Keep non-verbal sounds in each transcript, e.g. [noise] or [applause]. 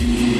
Thank you.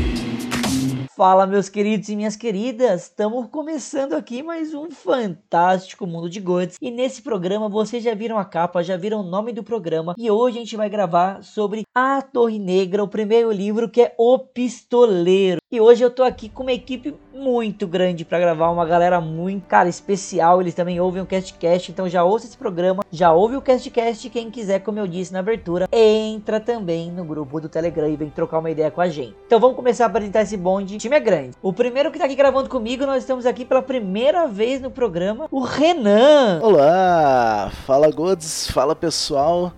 Fala, meus queridos e minhas queridas! Estamos começando aqui mais um fantástico mundo de Gods. E nesse programa vocês já viram a capa, já viram o nome do programa. E hoje a gente vai gravar sobre A Torre Negra, o primeiro livro que é O Pistoleiro. E hoje eu tô aqui com uma equipe muito grande para gravar, uma galera muito, cara, especial. Eles também ouvem o CastCast, então já ouça esse programa, já ouve o CastCast. Quem quiser, como eu disse na abertura, entra também no grupo do Telegram e vem trocar uma ideia com a gente. Então vamos começar a apresentar esse bonde. O time é grande. O primeiro que tá aqui gravando comigo, nós estamos aqui pela primeira vez no programa, o Renan. Olá, fala Gods, fala pessoal.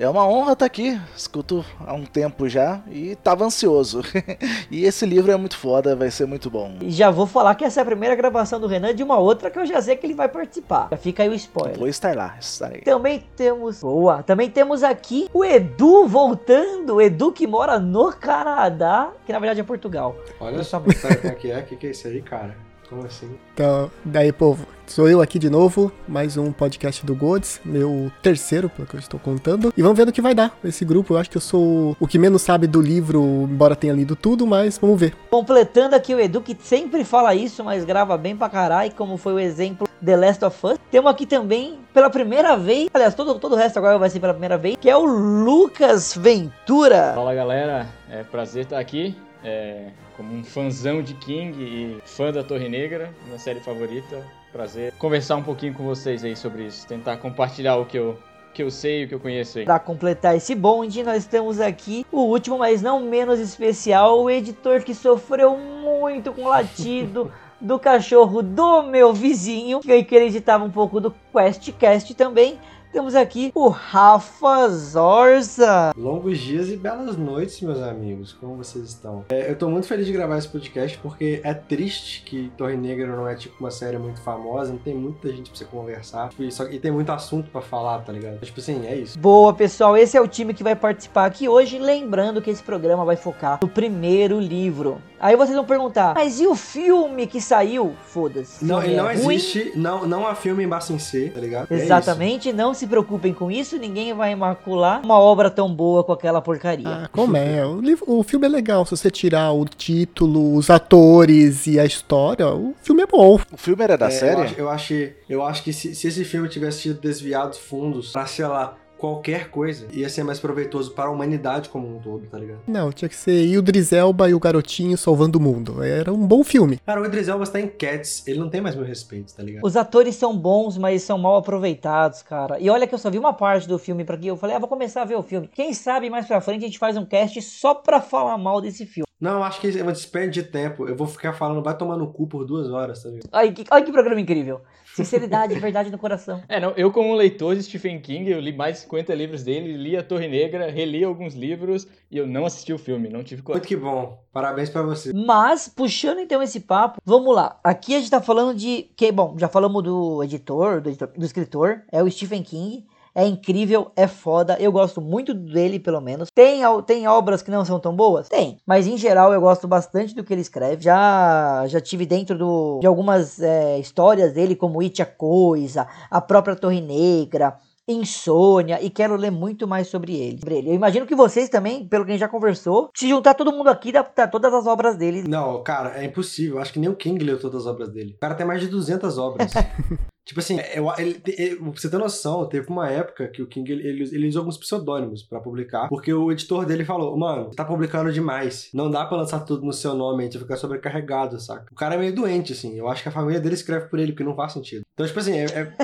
É uma honra estar aqui. Escuto há um tempo já e estava ansioso. [laughs] e esse livro é muito foda, vai ser muito bom. E já vou falar que essa é a primeira gravação do Renan de uma outra que eu já sei que ele vai participar. Já fica aí o spoiler. Vou estar lá, estarei. Também temos. Boa! Também temos aqui o Edu voltando. O Edu que mora no Canadá, que na verdade é Portugal. Olha só como é que é. O que, que é isso aí, cara? Como assim? Então, daí, povo, sou eu aqui de novo, mais um podcast do Gods, meu terceiro, pelo que eu estou contando. E vamos ver no que vai dar esse grupo. Eu acho que eu sou o que menos sabe do livro, embora tenha lido tudo, mas vamos ver. Completando aqui o Edu, que sempre fala isso, mas grava bem pra caralho, como foi o exemplo The Last of Us. Temos aqui também, pela primeira vez, aliás, todo, todo o resto agora vai ser pela primeira vez, que é o Lucas Ventura. Fala galera, é prazer estar aqui. É, como um fãzão de King e fã da Torre Negra, minha série favorita. Prazer conversar um pouquinho com vocês aí sobre isso, tentar compartilhar o que eu que eu sei, o que eu conheço aí. Para completar esse bonde, nós temos aqui o último, mas não menos especial, o editor que sofreu muito com o latido [laughs] do cachorro do meu vizinho, que ele editava um pouco do QuestCast também. Temos aqui o Rafa Zorza. Longos dias e belas noites, meus amigos. Como vocês estão? É, eu tô muito feliz de gravar esse podcast porque é triste que Torre Negra não é tipo uma série muito famosa, não tem muita gente pra você conversar. E, só, e tem muito assunto para falar, tá ligado? Tipo assim, é isso. Boa, pessoal. Esse é o time que vai participar aqui hoje. Lembrando que esse programa vai focar no primeiro livro. Aí vocês vão perguntar, mas e o filme que saiu? Foda-se. Não, ele é não ruim? existe. Não, não há filme em base em C, tá ligado? Exatamente. É não se preocupem com isso, ninguém vai macular uma obra tão boa com aquela porcaria. Ah, como é? O, livro, o filme é legal, se você tirar o título, os atores e a história, o filme é bom. O filme era da é, série? Eu acho, eu acho, eu acho que se, se esse filme tivesse tido desviados fundos pra, sei lá, qualquer coisa ia ser mais proveitoso para a humanidade como um todo, tá ligado? Não, tinha que ser Idris Elba e o garotinho salvando o mundo. Era um bom filme. Cara, o Idris Elba está em Cats, ele não tem mais meu respeito, tá ligado? Os atores são bons, mas são mal aproveitados, cara. E olha que eu só vi uma parte do filme para que eu falei, ah, vou começar a ver o filme. Quem sabe mais pra frente a gente faz um cast só pra falar mal desse filme. Não, eu acho que é uma despende de tempo. Eu vou ficar falando, vai tomar no cu por duas horas, tá ligado? Olha que, olha que programa incrível. Sinceridade, [laughs] verdade no coração. É, não, eu como leitor de Stephen King, eu li mais de 50 livros dele, li A Torre Negra, reli alguns livros e eu não assisti o filme, não tive coragem. Muito que bom. Parabéns para você. Mas, puxando então esse papo, vamos lá. Aqui a gente tá falando de que, bom, já falamos do editor, do, editor, do escritor, é o Stephen King. É incrível, é foda. Eu gosto muito dele, pelo menos. Tem, tem obras que não são tão boas? Tem. Mas em geral eu gosto bastante do que ele escreve. Já, já tive dentro do, de algumas é, histórias dele, como It a Coisa, a própria Torre Negra insônia e quero ler muito mais sobre ele. Eu imagino que vocês também, pelo que a gente já conversou, se juntar todo mundo aqui, dá, dá todas as obras dele. Não, cara, é impossível. Acho que nem o King leu todas as obras dele. O cara tem mais de 200 obras. [laughs] Tipo assim, eu, ele, ele, você ter noção, teve uma época que o King ele, ele, ele usou alguns pseudônimos para publicar, porque o editor dele falou: Mano, tá publicando demais. Não dá pra lançar tudo no seu nome, a gente vai ficar sobrecarregado, saca? O cara é meio doente, assim. Eu acho que a família dele escreve por ele, porque não faz sentido. Então, tipo assim, é, é,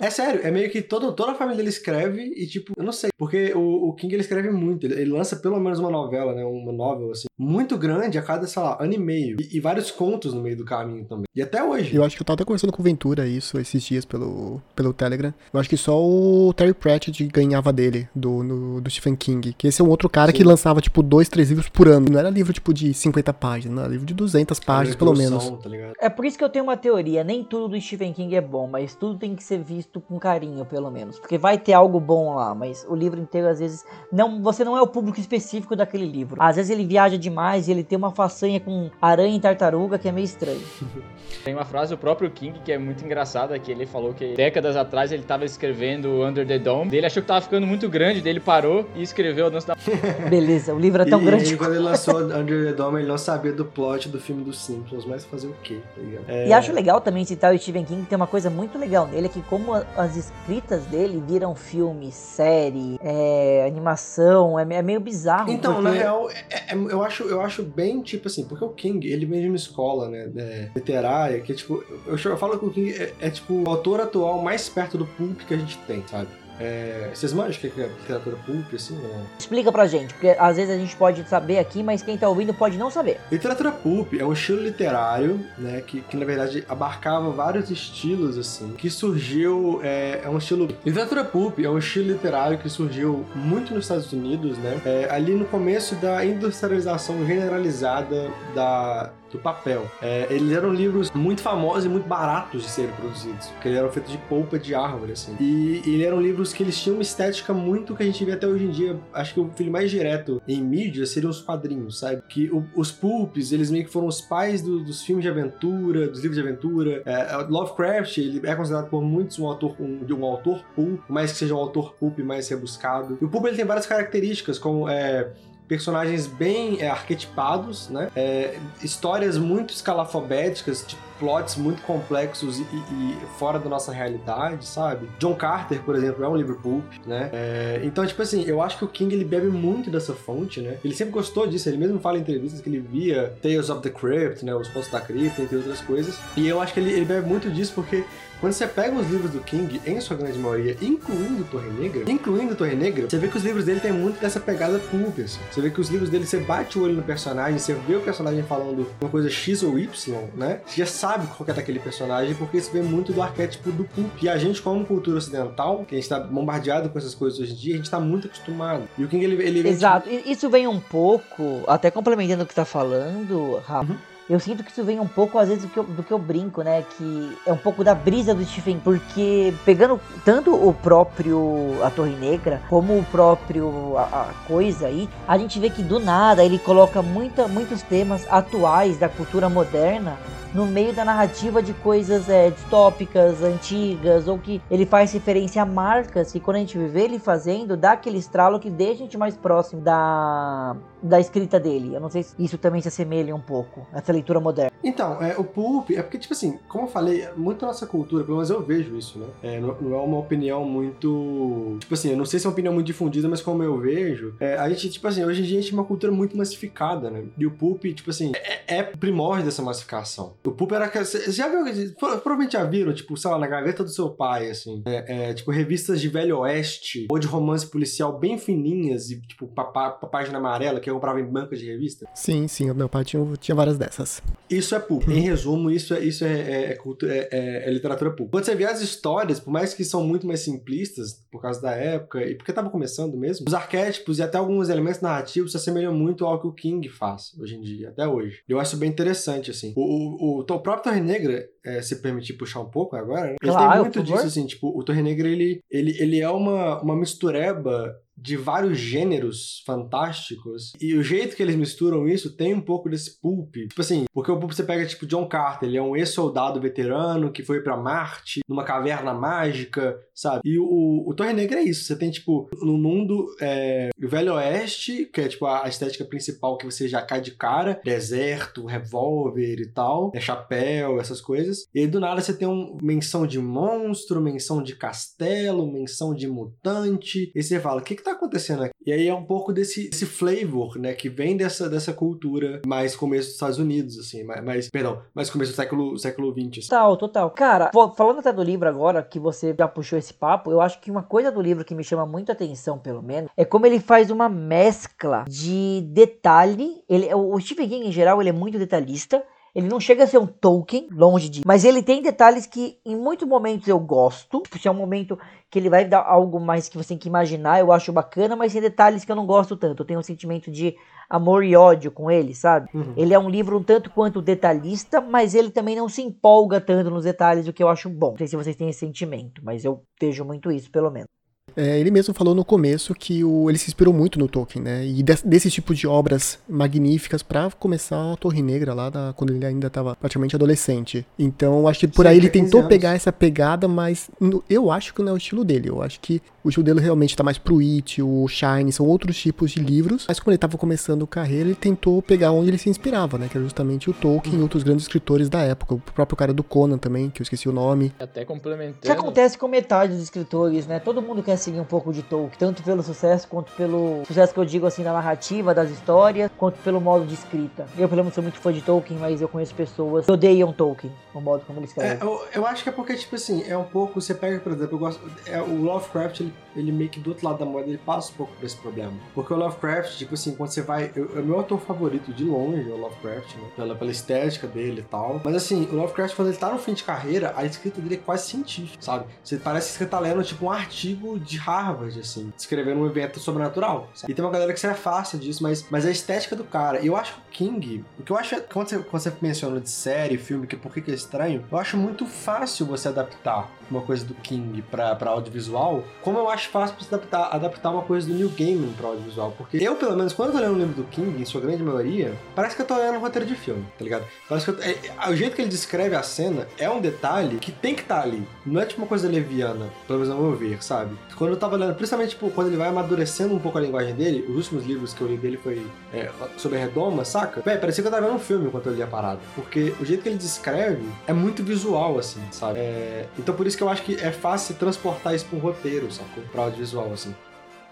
é sério, é meio que todo, toda a família dele escreve e, tipo, eu não sei. Porque o, o King ele escreve muito. Ele, ele, lança pelo menos uma novela, né? Uma novel, assim, muito grande a cada, sei lá, ano e meio. E, e vários contos no meio do caminho também. E até hoje. Eu acho que eu tava até conversando com o Ventura isso esses dias pelo pelo Telegram. Eu acho que só o Terry Pratchett ganhava dele, do, no, do Stephen King. Que esse é um outro cara Sim. que lançava, tipo, dois, três livros por ano. Não era livro, tipo, de 50 páginas, não era livro de 200 páginas, pelo menos. Tá é por isso que eu tenho uma teoria. Nem tudo do Stephen King é bom, mas tudo tem que ser visto com carinho, pelo menos. Porque vai ter algo bom lá, mas o livro inteiro, às vezes, não você não é o público específico daquele livro. Às vezes ele viaja demais e ele tem uma façanha com aranha e tartaruga que é meio estranho. [laughs] tem uma frase do próprio King que é muito engraçada, que ele falou que décadas atrás ele tava escrevendo Under the Dome. Ele achou que tava ficando muito grande, dele parou e escreveu a dança da. [laughs] Beleza, o livro é tão e, grande. E quando ele [laughs] lançou Under the Dome, ele não sabia do plot do filme dos Simpsons, mas fazer o quê? Tá é... E acho legal também citar o Stephen King, tem uma coisa muito legal nele, é que como as escritas dele viram filme, série, é, animação, é, é, meio bizarro. Então, porque... na real, é, é, eu, acho, eu acho bem, tipo assim, porque o King, ele vem de uma escola, né, é, literária, que, tipo, eu, eu falo que o King é, tipo, o autor atual mais perto do pulp que a gente tem, sabe? É, vocês manjam o que é literatura pulp, assim? Não? Explica pra gente, porque às vezes a gente pode saber aqui, mas quem tá ouvindo pode não saber. Literatura pulp é um estilo literário, né, que, que na verdade abarcava vários estilos, assim, que surgiu, é, é um estilo... Literatura pulp é um estilo literário que surgiu muito nos Estados Unidos, né, é, ali no começo da industrialização generalizada da do papel. É, eles eram livros muito famosos e muito baratos de serem produzidos, porque eles eram feitos de polpa de árvore, assim. E, eram livros que eles tinham uma estética muito que a gente vê até hoje em dia. Acho que o filho mais direto em mídia seriam os quadrinhos, sabe? Que o, os pulps, eles meio que foram os pais do, dos filmes de aventura, dos livros de aventura. É, Lovecraft, ele é considerado por muitos um autor um, um autor pulp, mais que seja um autor pulp mais rebuscado. E o pulp ele tem várias características, como é, personagens bem é, arquetipados, né? É, histórias muito escalafobéticas, tipo plots muito complexos e, e, fora da nossa realidade, sabe? John Carter, por exemplo, é um livro pulp, né? É, então, tipo assim, eu acho que o King ele bebe muito dessa fonte, né? Ele sempre gostou disso, ele mesmo fala em entrevistas que ele via Tales of the Crypt, né? Os Pontos da Cripta, entre outras coisas. E eu acho que ele, ele bebe muito disso porque quando você pega os livros do King, em sua grande maioria, incluindo Torre Negra, incluindo Torre Negra, você vê que os livros dele tem muito dessa pegada pulp, assim. Você vê que os livros dele, você bate o olho no personagem, você vê o personagem falando uma coisa X ou Y, né? Você já sabe qual é daquele personagem, porque isso vem muito do arquétipo do pulp. E a gente, como cultura ocidental, que a gente tá bombardeado com essas coisas hoje em dia, a gente tá muito acostumado. E o King, ele... ele Exato. Isso vem um pouco, até complementando o que tá falando, Rafa, uhum eu sinto que isso vem um pouco, às vezes, do que, eu, do que eu brinco, né? Que é um pouco da brisa do Stephen, porque pegando tanto o próprio A Torre Negra, como o próprio a, a, coisa aí, a gente vê que do nada ele coloca muita, muitos temas atuais da cultura moderna no meio da narrativa de coisas é, distópicas, antigas, ou que ele faz referência a marcas que quando a gente vê ele fazendo, dá aquele estralo que deixa a gente mais próximo da, da escrita dele. Eu não sei se isso também se assemelha um pouco, essa leitura moderna. Então, é, o Pulp, é porque, tipo assim, como eu falei, muito da nossa cultura, pelo menos eu vejo isso, né? É, não, não, é uma opinião muito. Tipo assim, eu não sei se é uma opinião muito difundida, mas como eu vejo, é, a gente, tipo assim, hoje em dia a gente tem uma cultura muito massificada, né? E o Pulp, tipo assim, é, é primórdio dessa massificação. O Pulp era. Você já viu? Provavelmente já viram, tipo, sei lá, na gaveta do seu pai, assim. É, é, tipo, revistas de Velho Oeste ou de romance policial bem fininhas e, tipo, pra página amarela, que é comprava em banca de revista? Sim, sim, o meu pai tinha, tinha várias dessas. Isso é pulp. Em resumo, isso é, isso é, é, é cultura, é, é, é literatura pulp. Quando você vê as histórias, por mais que são muito mais simplistas, por causa da época, e porque tava começando mesmo, os arquétipos e até alguns elementos narrativos se assemelham muito ao que o King faz hoje em dia, até hoje. Eu acho bem interessante, assim. O, o, o, o próprio Torre Negra, é, se permitir puxar um pouco agora, né? ele Claro, tem muito disso, assim, tipo, o Torre Negra, ele, ele, ele é uma, uma mistureba de vários gêneros fantásticos. E o jeito que eles misturam isso tem um pouco desse pulp. Tipo assim, porque o pulp você pega tipo John Carter, ele é um ex-soldado veterano que foi pra Marte, numa caverna mágica, sabe? E o, o Torre Negra é isso. Você tem, tipo, no mundo é, Velho Oeste, que é tipo a estética principal que você já cai de cara, deserto, revólver e tal, é chapéu, essas coisas. E aí do nada você tem uma menção de monstro, menção de castelo, menção de mutante. E você fala, o que que tá acontecendo aqui? E aí é um pouco desse, desse flavor, né, que vem dessa, dessa cultura mais começo dos Estados Unidos, assim, mais, mais perdão, mais começo do século, século XX. assim. Total, total. Cara, falando até do livro agora, que você já puxou esse papo, eu acho que uma coisa do livro que me chama muito atenção, pelo menos, é como ele faz uma mescla de detalhe. Ele, o o Stephen King, em geral, ele é muito detalhista. Ele não chega a ser um Tolkien, longe de. Mas ele tem detalhes que em muitos momentos eu gosto. Tipo, se é um momento que ele vai dar algo mais que você tem que imaginar, eu acho bacana, mas tem detalhes que eu não gosto tanto. Eu tenho um sentimento de amor e ódio com ele, sabe? Uhum. Ele é um livro um tanto quanto detalhista, mas ele também não se empolga tanto nos detalhes, o que eu acho bom. Não sei se vocês têm esse sentimento, mas eu vejo muito isso, pelo menos. É, ele mesmo falou no começo que o, ele se inspirou muito no Tolkien, né? E des- desse tipo de obras magníficas pra começar a Torre Negra lá da- quando ele ainda estava praticamente adolescente. Então acho que por Sim, aí ele tinha 15 tentou anos. pegar essa pegada, mas no- eu acho que não é o estilo dele. Eu acho que o estilo dele realmente tá mais pro It, o Shine, são outros tipos de livros. Mas como ele tava começando a carreira, ele tentou pegar onde ele se inspirava, né? Que era justamente o Tolkien e outros grandes escritores da época. O próprio cara do Conan também, que eu esqueci o nome. Até complementando. Isso acontece com metade dos escritores, né? Todo mundo quer seguir um pouco de Tolkien, tanto pelo sucesso quanto pelo sucesso que eu digo assim da narrativa, das histórias, quanto pelo modo de escrita. Eu, pelo menos, sou muito fã de Tolkien, mas eu conheço pessoas que odeiam Tolkien, o modo como ele escreve. É, eu, eu acho que é porque, tipo assim, é um pouco. Você pega, por exemplo, eu gosto. É, o Lovecraft, ele, ele meio que do outro lado da moeda, ele passa um pouco por esse problema. Porque o Lovecraft, tipo assim, quando você vai. É o meu autor favorito de longe, é o Lovecraft, né? Pela, pela estética dele e tal. Mas assim, o Lovecraft, quando ele tá no fim de carreira, a escrita dele é quase científica, sabe? Você parece que você tá lendo, tipo, um artigo de Harvard, assim, descrevendo um evento sobrenatural. sabe? E tem uma galera que se afasta disso, mas, mas a estética do cara. E eu acho que o King, o que eu acho. é- Quando você, quando você menciona de série, filme, que por que que é estranho, eu acho muito fácil você adaptar uma coisa do King pra, pra audiovisual, como eu acho fácil você adaptar, adaptar uma coisa do Neil Gaiman pra audiovisual. Porque eu, pelo menos, quando eu tô lendo um livro do King, em sua grande maioria, parece que eu tô lendo um roteiro de filme, tá ligado? Parece que eu, é- é- o jeito que ele descreve a cena é um detalhe que tem que estar ali. Não é tipo uma coisa leviana, pelo menos meu ver, sabe? Quando eu tava lendo, principalmente tipo, quando ele vai amadurecendo um pouco a linguagem dele, os últimos livros que eu li dele foi é, sobre a redoma, saca? Véi, parecia que eu tava vendo um filme enquanto eu li a parada. Porque o jeito que ele descreve é muito visual, assim, sabe? É, então por isso que eu acho que é fácil transportar isso pra um roteiro, sacou? Pra audiovisual, assim.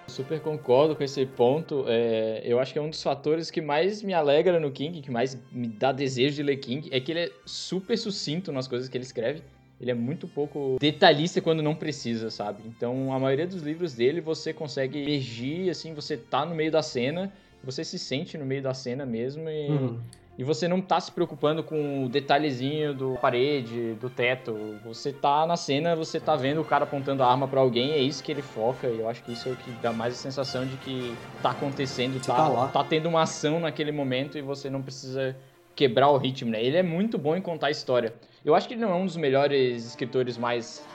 Super concordo com esse ponto. É, eu acho que é um dos fatores que mais me alegra no King, que mais me dá desejo de ler King, é que ele é super sucinto nas coisas que ele escreve. Ele é muito pouco detalhista quando não precisa, sabe? Então, a maioria dos livros dele você consegue emergir, assim, você tá no meio da cena, você se sente no meio da cena mesmo e, Uhum. E você não tá se preocupando com o detalhezinho do parede, do teto. Você tá na cena, você tá vendo o cara apontando a arma pra alguém, é isso que ele foca. E eu acho que isso é o que dá mais a sensação de que tá acontecendo, tá, tá lá. tá tendo uma ação naquele momento e você não precisa quebrar o ritmo, né? Ele é muito bom em contar história. Eu acho que ele não é um dos melhores escritores mais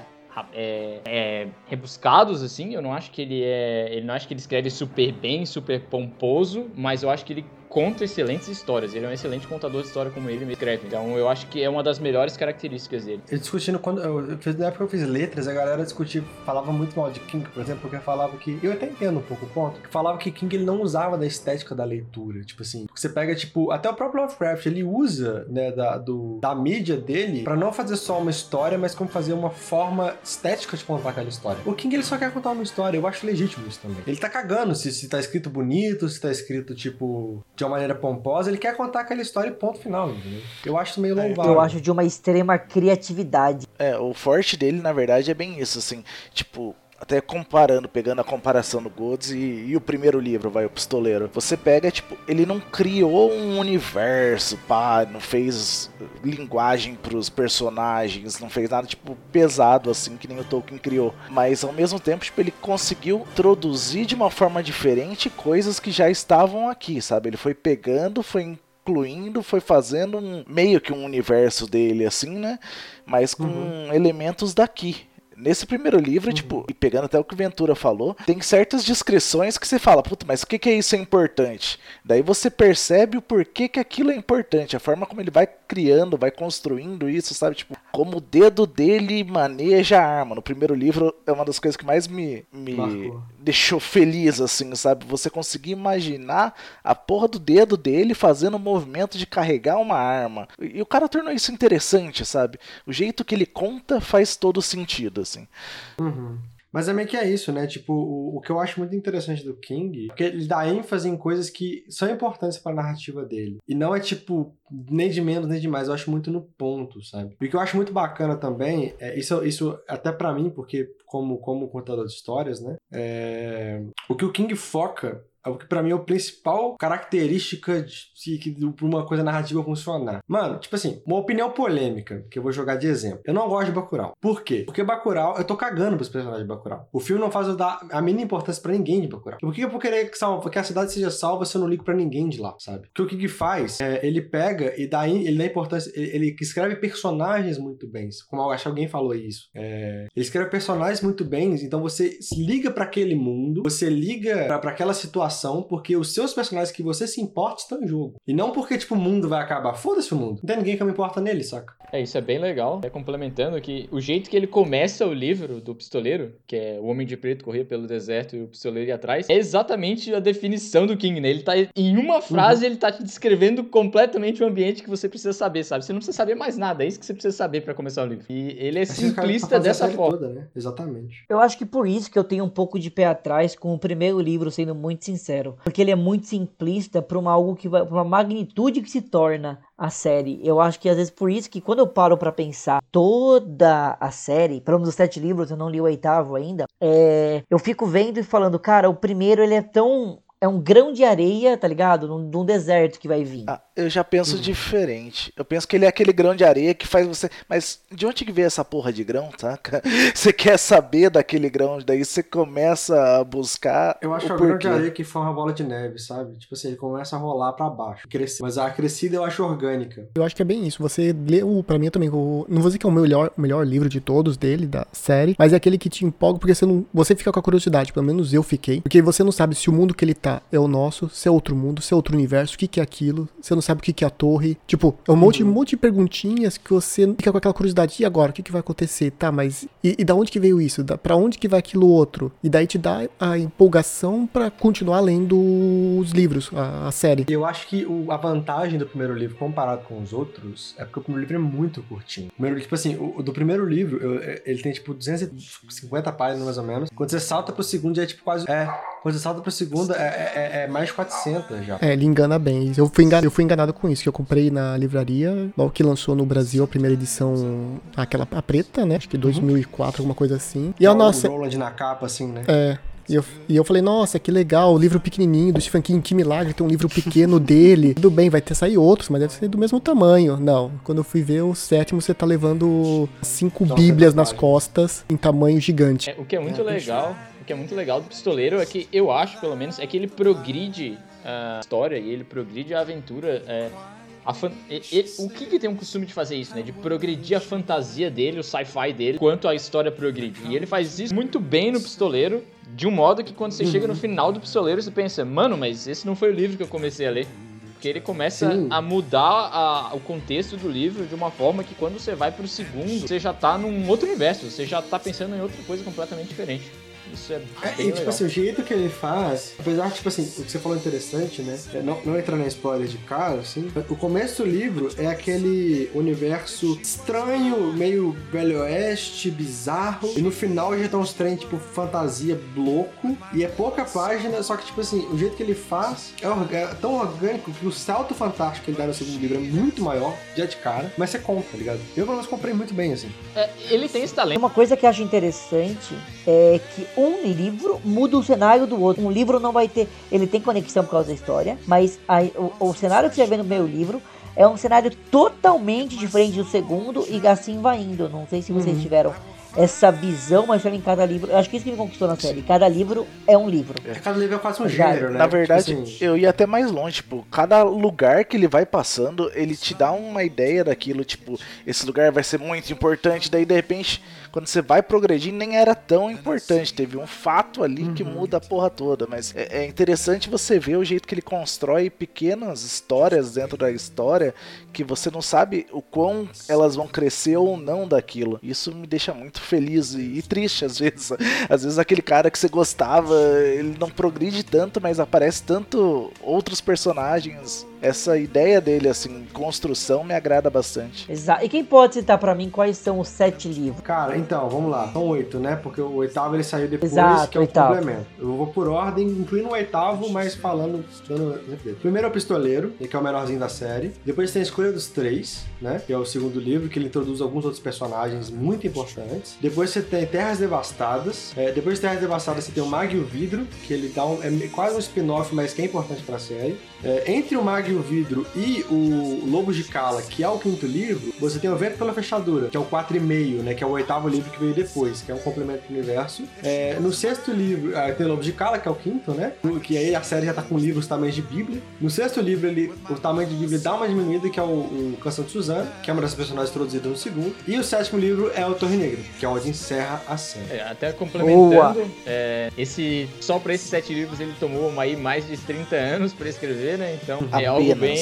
é, é, rebuscados, assim. Eu não acho que ele é. Ele não acho que ele escreve super bem, super pomposo, mas eu acho que ele conta excelentes histórias. Ele é um excelente contador de história como ele mesmo escreve. Então eu acho que é uma das melhores características dele. Eu discutindo quando. Eu, eu na época eu fiz letras, a galera discutia, falava muito mal de King, por exemplo, porque falava que. Eu até entendo um pouco o ponto, que falava que King ele não usava da estética da leitura. Tipo assim, você pega, tipo, até o próprio Lovecraft, ele usa, né, da, do, da mídia dele pra não fazer só uma história, mas como fazer uma forma estética de contar aquela história. O King ele só quer contar uma história, eu acho legítimo isso também. Ele tá cagando se, se tá escrito bonito, se tá escrito, tipo, de uma maneira pomposa, ele quer contar aquela história e ponto final, entendeu? Eu acho meio louvável. Eu acho de uma extrema criatividade. É, o forte dele, na verdade, é bem isso, assim. Tipo, até comparando, pegando a comparação do Golds e, e, o primeiro livro, vai, o Pistoleiro. Você pega, tipo, ele não criou um universo, pá, não fez linguagem pros personagens, não fez nada, tipo, pesado, assim, que nem o Tolkien criou. Mas, ao mesmo tempo, tipo, ele conseguiu introduzir de uma forma diferente coisas que já estavam aqui, sabe? Ele foi pegando, foi incluindo, foi fazendo um meio que um universo dele, assim, né? Mas com uhum. elementos daqui. Nesse primeiro livro, uhum. tipo, e pegando até o que o Ventura falou, tem certas descrições que você fala, puta, mas o que, que é isso é importante? Daí você percebe o porquê que aquilo é importante, a forma como ele vai criando, vai construindo isso, sabe? Tipo, como o dedo dele maneja a arma. No primeiro livro é uma das coisas que mais me, me deixou feliz, assim, sabe? Você conseguir imaginar a porra do dedo dele fazendo o movimento de carregar uma arma. E o cara tornou isso interessante, sabe? O jeito que ele conta faz todo sentido assim. Uhum. Mas é meio que é isso, né? Tipo, o, o, que eu acho muito interessante do King é que ele dá ênfase em coisas que são importantes para a narrativa dele. E não é tipo, nem de menos nem de mais. Eu acho muito no ponto, sabe? E o que eu acho muito bacana também, é, isso, isso até para mim, porque como, como contador de histórias, né? É, o que o King foca é o que para mim é a principal característica de, de, de uma coisa narrativa funcionar. Mano, tipo assim, uma opinião polêmica, que eu vou jogar de exemplo. Eu não gosto de Bacurau. Por quê? Porque Bacurau, eu tô cagando pros personagens de Bacurau. O filme não faz eu dar a mínima importância para ninguém de Bacurau. Por que eu vou querer que, salva, que a cidade seja salva se eu não ligo para ninguém de lá, sabe? O que o King faz, é, ele pega e dá, ele dá importância, ele, ele escreve personagens muito bem. Como eu acho que alguém falou isso. É, ele escreve personagens muito bem, então você liga para aquele mundo, você liga para aquela situação porque os seus personagens que você se importa estão em jogo. E não porque, tipo, o mundo vai acabar. Foda-se o mundo. Não tem ninguém que me importa nele, saca? É, isso é bem legal. É complementando que o jeito que ele começa o livro do pistoleiro, que é o Homem de Preto corria pelo deserto e o pistoleiro ia atrás, é exatamente a definição do King, né? Ele tá, em uma frase, uhum. ele tá te descrevendo completamente o ambiente que você precisa saber, sabe? Você não precisa saber mais nada, é isso que você precisa saber para começar o livro. E ele é simplista dessa forma. Toda, né? Exatamente. Eu acho que por isso que eu tenho um pouco de pé atrás com o primeiro livro, sendo muito sincero. Porque ele é muito simplista para uma algo que uma magnitude que se torna a série. Eu acho que às vezes por isso que quando eu paro para pensar toda a série, pelo menos os sete livros, eu não li o oitavo ainda, é, eu fico vendo e falando, cara, o primeiro ele é tão é um grão de areia, tá ligado? Num, num deserto que vai vir. Ah, eu já penso hum. diferente. Eu penso que ele é aquele grão de areia que faz você. Mas de onde que veio essa porra de grão, tá? [laughs] Você quer saber daquele grão, daí você começa a buscar. Eu acho que é o grão de areia que forma a bola de neve, sabe? Tipo assim, ele começa a rolar para baixo, crescer. Mas a crescida eu acho orgânica. Eu acho que é bem isso. Você leu, pra mim também, o, não vou dizer que é o melhor, o melhor livro de todos dele, da série, mas é aquele que te empolga porque você não. Você fica com a curiosidade, pelo menos eu fiquei. Porque você não sabe se o mundo que ele tá é o nosso, se é outro mundo, se é outro universo, o que, que é aquilo, você não sabe o que, que é a torre. Tipo, é um monte, uhum. um monte de perguntinhas que você fica com aquela curiosidade. E agora? O que, que vai acontecer? Tá, mas. E, e da onde que veio isso? Da, pra onde que vai aquilo outro? E daí te dá a empolgação para continuar lendo os livros, a, a série. Eu acho que o, a vantagem do primeiro livro comparado com os outros é porque o primeiro livro é muito curtinho. O primeiro, tipo assim, o, do primeiro livro, eu, ele tem tipo 250 páginas mais ou menos. Quando você salta pro segundo, é tipo quase. É, quando você salta pro segundo, é, é, é, é mais 400 já. É, ele engana bem. Eu fui, enganado, eu fui enganado com isso, que eu comprei na livraria, logo que lançou no Brasil a primeira edição, aquela a preta, né? Acho que 2004, uhum. alguma coisa assim. E a nossa. O Roland na capa, assim, né? É. E eu, e eu falei, nossa, que legal, o livro pequenininho do Stephen King, que milagre, tem um livro pequeno dele. Tudo bem, vai ter sair outros, mas deve ser do mesmo tamanho. Não, quando eu fui ver o sétimo, você tá levando cinco Nossa, bíblias nas costas em tamanho gigante. É, o que é muito é, legal que é muito legal do Pistoleiro é que eu acho, pelo menos, é que ele progride a história e ele progride a aventura. É, a fan... o que, que tem um costume de fazer isso, né? De progredir a fantasia dele, o sci-fi dele, quanto a história progride. E ele faz isso muito bem no Pistoleiro, de um modo que quando você uhum. chega no final do Pistoleiro, você pensa, mano, mas esse não foi o livro que eu comecei a ler. Porque ele começa Sim. a mudar a, o contexto do livro de uma forma que quando você vai pro segundo, você já tá num outro universo, você já tá pensando em outra coisa completamente diferente. Isso é, É, e, tipo legal. assim, o jeito que ele faz, apesar, tipo assim, o que você falou é interessante, né? É, Não, não entrar na spoiler de cara, assim. O começo do livro é aquele universo estranho, meio velho oeste, bizarro. E no final já tá uns trem, tipo, fantasia louco. E é pouca página, só que, tipo assim, o jeito que ele faz é, é tão orgânico que o salto fantástico que ele dá no segundo livro é muito maior, já de cara. Mas você compra, tá ligado? Eu, pelo menos, comprei muito bem, assim. É, ele tem esse talento. Uma coisa que eu acho interessante é que um livro muda o cenário do outro. Um livro não vai ter. Ele tem conexão por causa da história, mas aí, o, o cenário que você vê no meu livro é um cenário totalmente diferente do segundo e assim vai indo. Não sei se vocês Uhum. tiveram essa visão, mas foi em cada livro. Eu acho que isso que me conquistou na série. Cada livro é um livro. Cada livro é quase um Já- gênero, né? Na verdade, Tipo assim, eu ia até mais longe, tipo, cada lugar que ele vai passando, ele te dá uma ideia daquilo, tipo, esse lugar vai ser muito importante, daí de repente, quando você vai progredindo, nem era tão importante, teve um fato ali que muda a porra toda, mas é, é interessante você ver o jeito que ele constrói pequenas histórias dentro da história, que você não sabe o quão elas vão crescer ou não daquilo. Isso me deixa muito feliz e, e triste às vezes. [laughs] Às vezes aquele cara que você gostava, ele não progride tanto, mas aparece tanto outros personagens. Essa ideia dele, assim, construção, me agrada bastante. Exato. E quem pode citar pra mim quais são os sete livros? Cara, então, vamos lá. São oito, né? Porque o oitavo ele saiu depois, Exato, que é o oitavo. complemento. Eu vou por ordem, incluindo o oitavo, mas falando. Dando... Primeiro é o Pistoleiro, que é o menorzinho da série. Depois tem a Escolha dos Três, né? Que é o segundo livro, que ele introduz alguns outros personagens muito importantes. Depois você tem Terras Devastadas. É, depois de Terras Devastadas você tem o Mag e o Vidro, que ele dá um. É quase um spin-off, mas que é importante pra série. É, entre o Mag o Vidro e o Lobo de Cala, que é o quinto livro, você tem o Vento pela Fechadura, que é o 4,5, né? Que é o oitavo livro que veio depois, que é um complemento do universo. É, no sexto livro, ah, tem o Lobo de Cala, que é o quinto, né? Que aí a série já tá com livros tamanhos de Bíblia. No sexto livro, ele, o tamanho de Bíblia dá uma diminuída, que é o, o Canção de Suzana, que é uma das personagens introduzidas no segundo. E o sétimo livro é o Torre Negra, que é onde encerra a série. É, até complementando, é, esse, só pra esses sete livros ele tomou aí mais de 30 anos pra escrever, né? Então é algo bem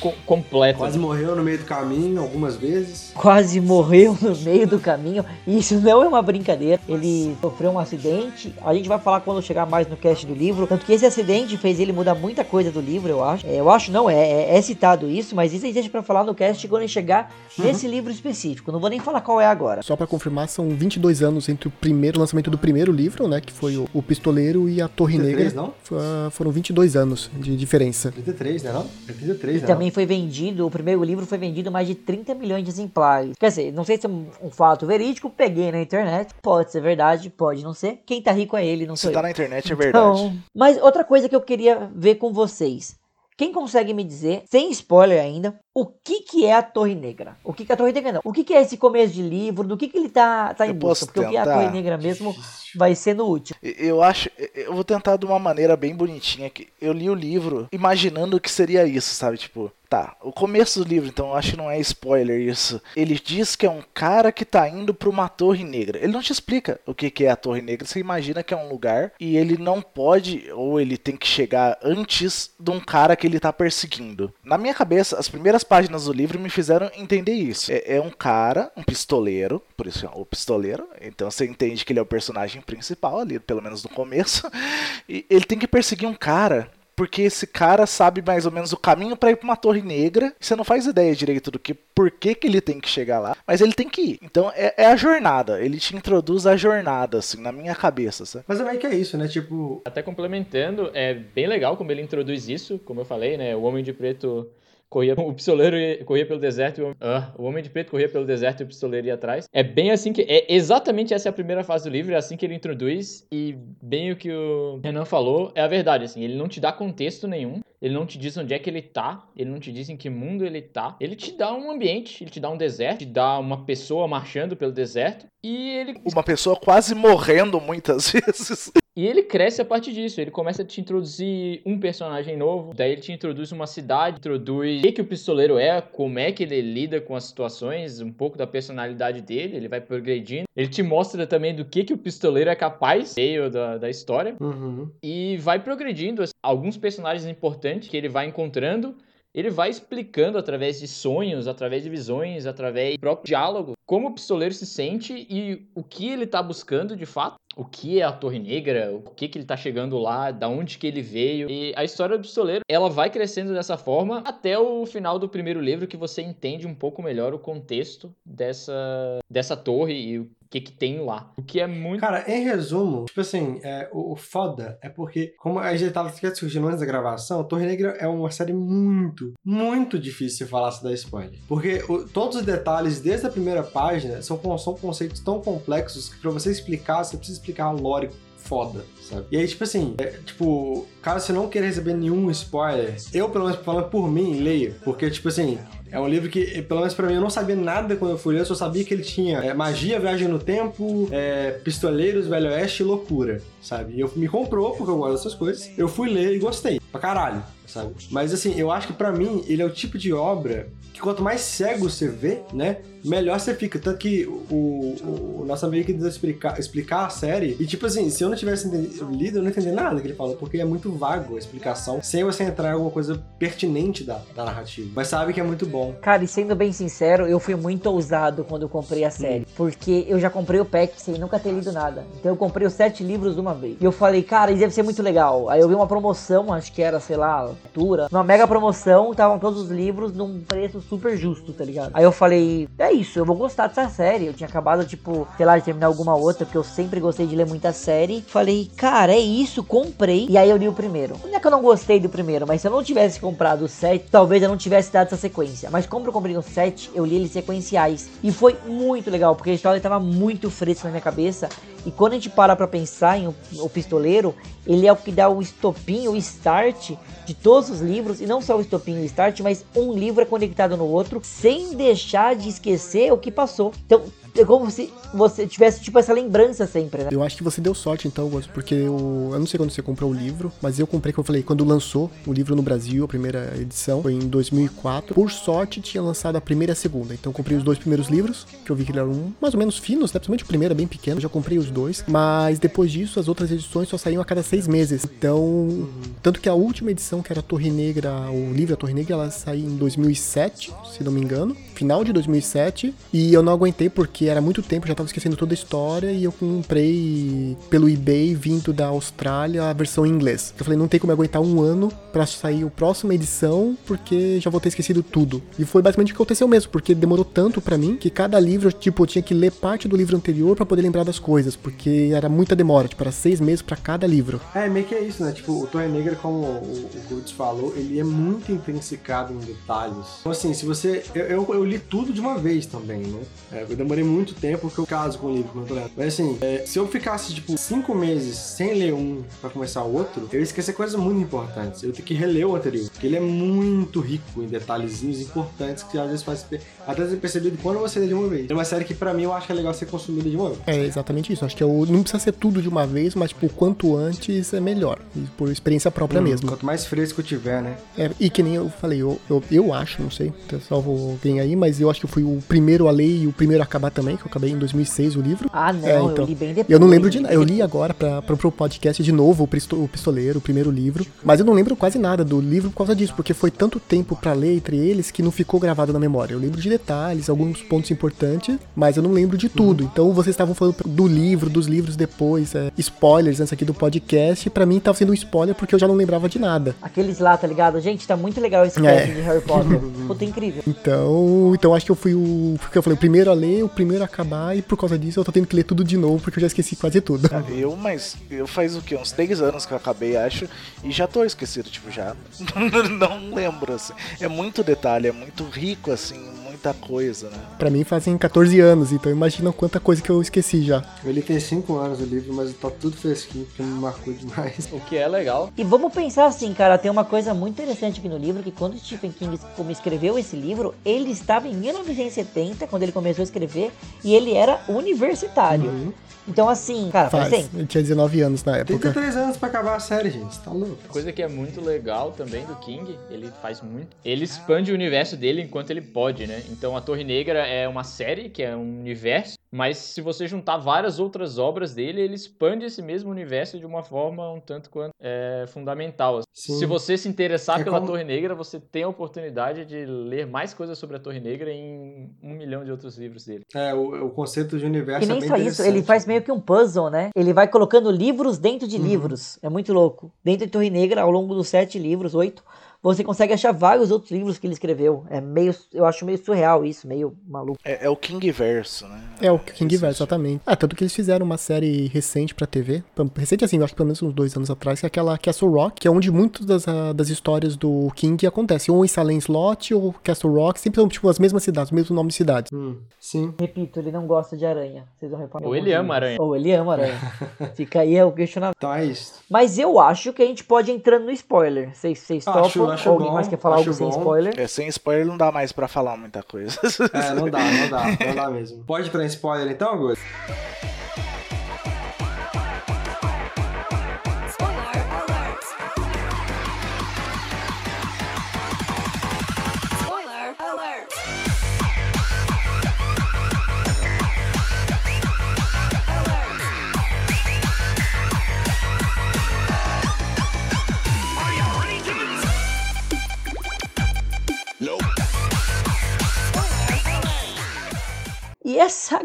co- completo. Quase morreu no meio do caminho algumas vezes. quase morreu no meio do caminho. Isso não é uma brincadeira. Ele sofreu um acidente. A gente vai falar quando chegar mais no cast do livro. Tanto que esse acidente fez ele mudar muita coisa do livro, eu acho. É, eu acho não, é, é, é citado isso, mas isso a gente deixa pra falar no cast quando chegar nesse livro específico. Não vou nem falar qual é agora. Só pra confirmar, são 22 anos entre o primeiro o lançamento do primeiro livro, né, que foi o, o Pistoleiro e a Torre 33, Negra. não? Foram 22 anos de diferença. 33, né? Não? É 33, E né? também foi vendido, o primeiro livro foi vendido mais de 30 milhões de exemplares. Quer dizer, não sei se é um, um fato verídico, peguei na internet. Pode ser verdade, pode não ser. Quem tá rico é ele, não sou Se eu. tá na internet é verdade. Então, mas outra coisa que eu queria ver com vocês. Quem consegue me dizer, sem spoiler ainda, o que que é a Torre Negra? O que que é a Torre Negra não? O que que é esse começo de livro? Do que que ele tá, tá em Eu busca? posso Porque o que é a? Torre Negra mesmo vai ser no último. Eu acho. Eu vou tentar de uma maneira bem bonitinha. que Eu li o livro imaginando que seria isso, sabe? Tipo, tá. O começo do livro, então acho que não é spoiler isso. Ele diz que é um cara que tá indo pra uma torre negra. Ele não te explica o que, que é a torre negra. Você imagina que é um lugar e ele não pode, ou ele tem que chegar antes de um cara que ele tá perseguindo. Na minha cabeça, as primeiras páginas do livro me fizeram entender isso. É, é um cara, um pistoleiro, por isso é o pistoleiro. Então você entende que ele é o personagem principal ali, pelo menos no começo. [laughs] E ele tem que perseguir um cara porque esse cara sabe mais ou menos o caminho pra ir pra uma torre negra. Você não faz ideia direito do que por que, que ele tem que chegar lá, mas ele tem que ir. Então é, é a jornada. Ele te introduz a jornada, assim, na minha cabeça, sabe? Mas é meio que é isso, né? Tipo, Até complementando, é bem legal como ele introduz isso, como eu falei, né? O Homem de Preto corria, o pistoleiro ia- corria pelo deserto o, ah, o Homem de Preto corria pelo deserto e o pistoleiro ia atrás. É bem assim que é exatamente essa é a primeira fase do livro, é assim que ele introduz e bem o que o Renan falou, é a verdade assim, ele não te dá contexto nenhum. Ele não te diz onde é que ele tá, ele não te diz em que mundo ele tá. Ele te dá um ambiente, ele te dá um deserto, te dá uma pessoa marchando pelo deserto e ele Uma pessoa quase morrendo muitas [laughs] vezes. e ele cresce a partir disso. Ele começa a te introduzir um personagem novo, daí ele te introduz uma cidade, introduz o que, que o pistoleiro é, como é que ele lida com as situações, um pouco da personalidade dele, ele vai progredindo. Ele te mostra também do que, que o pistoleiro é capaz, meio da, da história, uhum. e vai progredindo. assim, Alguns personagens importantes que ele vai encontrando. Ele vai explicando através de sonhos, através de visões, através do próprio diálogo, como o pistoleiro se sente e o que ele tá buscando de fato. O que é a Torre Negra, o que que ele tá chegando lá, da onde que ele veio. E a história do pistoleiro, ela vai crescendo dessa forma até o final do primeiro livro que você entende um pouco melhor o contexto dessa, dessa torre e o que que tem lá. O que é muito... Cara, em resumo, tipo assim, é, o, o foda é porque, como a gente tava discutindo antes da gravação, Torre Negra é uma série muito, muito difícil de falar dar spoiler. Porque o- todos os detalhes, desde a primeira página, são, são conceitos tão complexos que pra você explicar, você precisa explicar a lore foda, sabe? E aí, tipo assim, é, tipo, caso você não queira receber nenhum spoiler, eu, pelo menos falando por mim, leio. Porque, tipo assim, é um livro que, pelo menos pra mim, eu não sabia nada quando eu fui ler, eu só sabia que ele tinha é, magia, viagem no tempo, é, pistoleiros, velho oeste e loucura, sabe? E eu me comprou, porque eu gosto dessas coisas. Eu fui ler e gostei, pra caralho, sabe? Mas assim, eu acho que pra mim, ele é o tipo de obra que quanto mais cego você vê, né? Melhor você fica. Tanto que o, o, o nosso amigo que explicar, explicar a série, e tipo assim, se eu não tivesse lido, eu não entendi nada que ele falou, porque é muito vago a explicação, sem você entrar em alguma coisa pertinente da, da narrativa. Mas sabe que é muito bom. Cara, e sendo bem sincero, eu fui muito ousado quando eu comprei a série. Porque eu já comprei o pack sem nunca ter lido nada. Então eu comprei os sete livros de uma vez. E eu falei, cara, isso deve ser muito legal. Aí eu vi uma promoção, acho que era, sei lá, altura. Uma mega promoção, estavam todos os livros num preço super justo, tá ligado? Aí eu falei, é isso, eu vou gostar dessa série. Eu tinha acabado, tipo, sei lá, de terminar alguma outra, porque eu sempre gostei de ler muita série. Falei, cara, é isso, comprei. E aí eu li o primeiro. Não é que eu não gostei do primeiro, mas se eu não tivesse comprado o 7, talvez eu não tivesse dado essa sequência. Mas como eu comprei o 7, eu li eles sequenciais. E foi muito legal, porque a história estava muito fresca na minha cabeça. E quando a gente para pra pensar em o, o pistoleiro, ele é o que dá o estopim, o start de todos os livros. E não só o estopim e o start, mas um livro é conectado no outro, sem deixar de esquecer o que passou. Então, é como se você tivesse, tipo, essa lembrança sempre, né? Eu acho que você deu sorte então, Gus, porque eu, eu não sei quando você comprou o livro, mas eu comprei, como eu falei, quando lançou o livro no Brasil, a primeira edição, foi em 2004. Por sorte, tinha lançado a primeira e a segunda. Então comprei os dois primeiros livros, que eu vi que eram mais ou menos finos, né? Principalmente o primeiro é bem pequeno, eu já comprei os dois. Mas depois disso, as outras edições só saíam a cada seis meses. Então, tanto que a última edição, que era a Torre Negra, o livro A Torre Negra, ela saiu em 2007, se não me engano. Final de 2007. E eu não aguentei porque era muito tempo, já tava esquecendo toda a história. E eu comprei pelo eBay, vindo da Austrália, a versão em inglês. Eu falei, não tem como aguentar um ano pra sair a próxima edição, porque já vou ter esquecido tudo. E foi basicamente o que aconteceu mesmo, porque demorou tanto pra mim que cada livro, tipo, eu tinha que ler parte do livro anterior pra poder lembrar das coisas, porque era muita demora, tipo, era seis meses pra cada livro. É, meio que é isso, né? Tipo, o Torre Negra, como o, o Kurtz falou, ele é muito intrinsecado em detalhes. Então, assim, se você. Eu, eu, eu li tudo de uma vez também, né? É, eu demorei muito tempo porque eu caso com o livro, eu lendo. Mas, assim, é, se eu ficasse, tipo, cinco meses sem ler um pra começar o outro, eu ia esquecer coisas muito importantes. Eu ia ter que reler o anterior. Porque ele é muito rico em detalhezinhos importantes que às vezes faz até ser percebido quando você lê de uma vez. É uma série que, pra mim, eu acho que é legal ser consumida de uma vez. É exatamente isso. Acho que eu, não precisa ser tudo de uma vez, mas tipo, quanto antes é melhor. Por experiência própria Hum, mesmo. Quanto mais fresco tiver, né? É, e que nem eu falei, eu, eu, eu acho, não sei, salvo alguém aí, mas eu acho que eu fui o primeiro a ler e o primeiro a acabar também, que eu acabei em 2006 o livro. Ah, não, É, então. eu li bem depois. Eu não lembro de nada. Eu li agora pra, pro podcast de novo o, o Pistoleiro, o primeiro livro. Mas eu não lembro quase nada do livro por causa disso, porque foi tanto tempo pra ler entre eles que não ficou gravado na memória. Eu lembro de detalhes, alguns pontos importantes, mas eu não lembro de tudo. Então vocês estavam falando do livro, dos livros depois, é, spoilers antes aqui do podcast. E pra mim tava sendo um spoiler porque eu já não lembrava de nada. Aqueles lá, tá ligado? Gente, tá muito legal esse É. cast de Harry Potter. Puta, incrível. [laughs] Então, então acho que eu fui o. Porque eu falei, o primeiro a ler, o primeiro a acabar, e por causa disso eu tô tendo que ler tudo de novo, porque eu já esqueci quase tudo. [laughs] Eu, mas eu faz o quê? Uns 10 anos que eu acabei, acho, e já tô esquecido, tipo, já. [laughs] não lembro, assim. É muito detalhe, é muito rico, assim, muita coisa, né? Pra mim fazem 14 anos, então imagina quanta coisa que eu esqueci já. Eu li tem 5 anos o livro, mas tá tudo fresquinho, porque me marcou demais. O que é legal. E vamos pensar assim, cara, tem uma coisa muito interessante aqui no livro, que quando Stephen King como escreveu esse livro, ele estava em 1970, quando ele começou a escrever, e ele era universitário. Então assim, cara, faz, Faz. tempo. Eu tinha 19 anos na época. 33 anos pra acabar a série, gente. Você tá louco? Coisa que é muito legal também do King, ele faz muito. Ele expande o universo dele enquanto ele pode, né? Então a Torre Negra é uma série, que é um universo, mas se você juntar várias outras obras dele, ele expande esse mesmo universo de uma forma um tanto quanto é, fundamental. Sim. Se você se interessar É pela como- Torre Negra, você tem a oportunidade de ler mais coisas sobre a Torre Negra em um milhão de outros livros dele. É, o, o conceito de universo E é nem bem só isso, ele faz meio que um puzzle, né? Ele vai colocando livros dentro de Uhum. livros. É muito louco. Dentro de Torre Negra, ao longo dos sete livros, oito, você consegue achar vários outros livros que ele escreveu. É meio, eu acho meio surreal isso, meio maluco. É, é o King Verso, né? É o King Esse- Verse, exatamente. Ah, tanto que eles fizeram uma série recente pra TV. Recente assim, eu acho que pelo menos uns dois anos atrás, que é aquela Castle Rock, que é onde muitas das, ah, das histórias do King acontecem. Ou em Salem Slot ou Castle Rock, sempre são tipo as mesmas cidades, o mesmo nome de cidades. Hum, sim. Repito, ele não gosta de aranha. Vocês vão reparar. Ou ele ama aranha. Ou ele ama aranha. [laughs] Fica aí o questionamento. É isso. Mas eu acho que a gente pode ir entrando no spoiler. Vocês vocês Acho- acho alguém bom, mais quer falar algo acho sem bom. spoiler? É, sem spoiler não dá mais pra falar muita coisa. É, não dá, não dá, não dá [laughs] mesmo. Pode ir pra spoiler então, Good?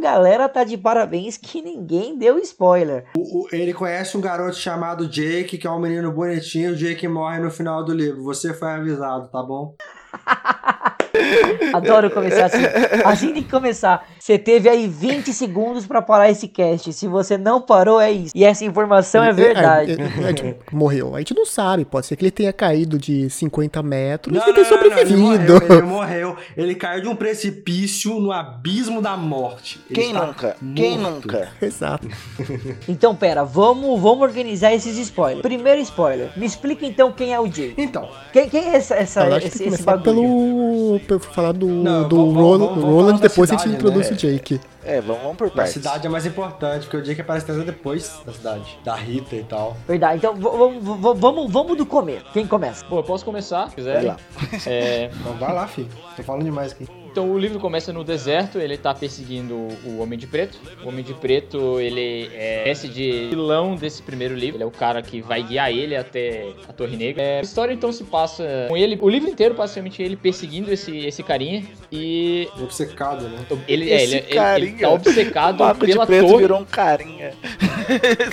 Galera tá de parabéns que ninguém deu spoiler. O- ele conhece um garoto chamado Jake, que é um menino bonitinho. O Jake morre no final do livro. Você foi avisado, tá bom? [laughs] Adoro começar assim. Assim tem que começar. Você teve aí 20 segundos pra parar esse cast. Se você não parou, é isso. E essa informação é verdade. É, é, é, tipo, morreu. A gente não sabe, pode ser que ele tenha caído de 50 metros Não, e tenha não, não, ele sobrevivido. morreu, ele morreu. Ele caiu de um precipício no abismo da morte. Ele Quem nunca? Quem morto. nunca? Exato. [laughs] Então, pera, vamos, vamos organizar esses spoilers. Primeiro spoiler. Me explica então quem é o Jay. Então, Quem, quem é essa, essa, Eu acho que esse, que esse bagulho? pelo, pelo falar do, Não, do vamos- Roland, vamos Roland, depois a cidade, gente introduz né? Jake. É, vamos, vamos por a partes. cidade é mais importante, porque o Jake aparece até depois da cidade. Da Rita e tal. Verdade. Então, v- v- v- vamos, vamos do começo. Quem começa? Bom, eu posso começar, se Vai quiserem. lá. É, Então vai lá, filho. Tô falando demais aqui. Então o livro começa no deserto, ele tá perseguindo o Homem de Preto. O Homem de Preto, ele é esse de vilão desse primeiro livro. Ele é o cara que vai guiar ele até a Torre Negra. É, a história então se passa com ele, o livro inteiro basicamente ele perseguindo esse, esse carinha e Obcecado, né? ele, é, ele, ele- ele tá obcecado O Mago de pela Preto torre. virou um carinha.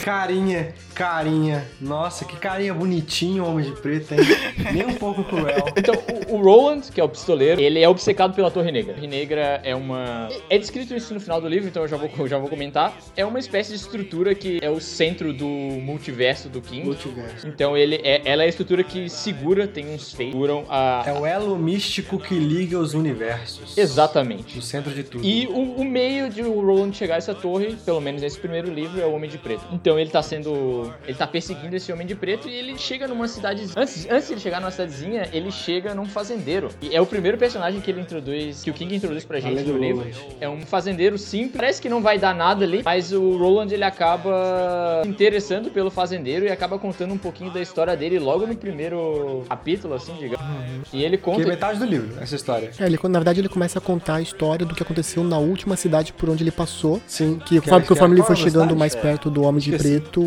Carinha, carinha. Nossa, que carinha bonitinho, homem de preto, hein? [laughs] Nem um pouco cruel. Então, o, o Roland, que é o pistoleiro, ele é obcecado pela Torre Negra. A Torre Negra é uma. É descrito isso no final do livro, então eu já vou, já vou comentar. É uma espécie de estrutura que é o centro do multiverso do King. Multiverso. Então ele é, ela é a estrutura que segura, tem uns feitos, seguram a. É o elo místico que liga os universos. Exatamente. No centro de tudo. E o, o meio de o Roland chegar a essa torre, pelo menos nesse primeiro livro, é o Homem de Preto. Então ele tá sendo. Ele tá perseguindo esse Homem de Preto e ele chega numa cidade. Antes, antes de ele chegar numa cidadezinha, ele chega num fazendeiro. E é o primeiro personagem que ele introduz, que o King introduz pra gente no livro. É um fazendeiro simples. Parece que não vai dar nada ali, mas o Roland ele acaba se interessando pelo fazendeiro e acaba contando um pouquinho da história dele logo no primeiro capítulo, assim, digamos. E ele Que é conta. metade do livro, essa história. É, ele, na verdade, ele começa a contar a história do que aconteceu na última cidade por onde ele passou. Sim. Que, Que sabe que o é- família qual foi é chegando cidade? mais É. perto do Homem de. Preto,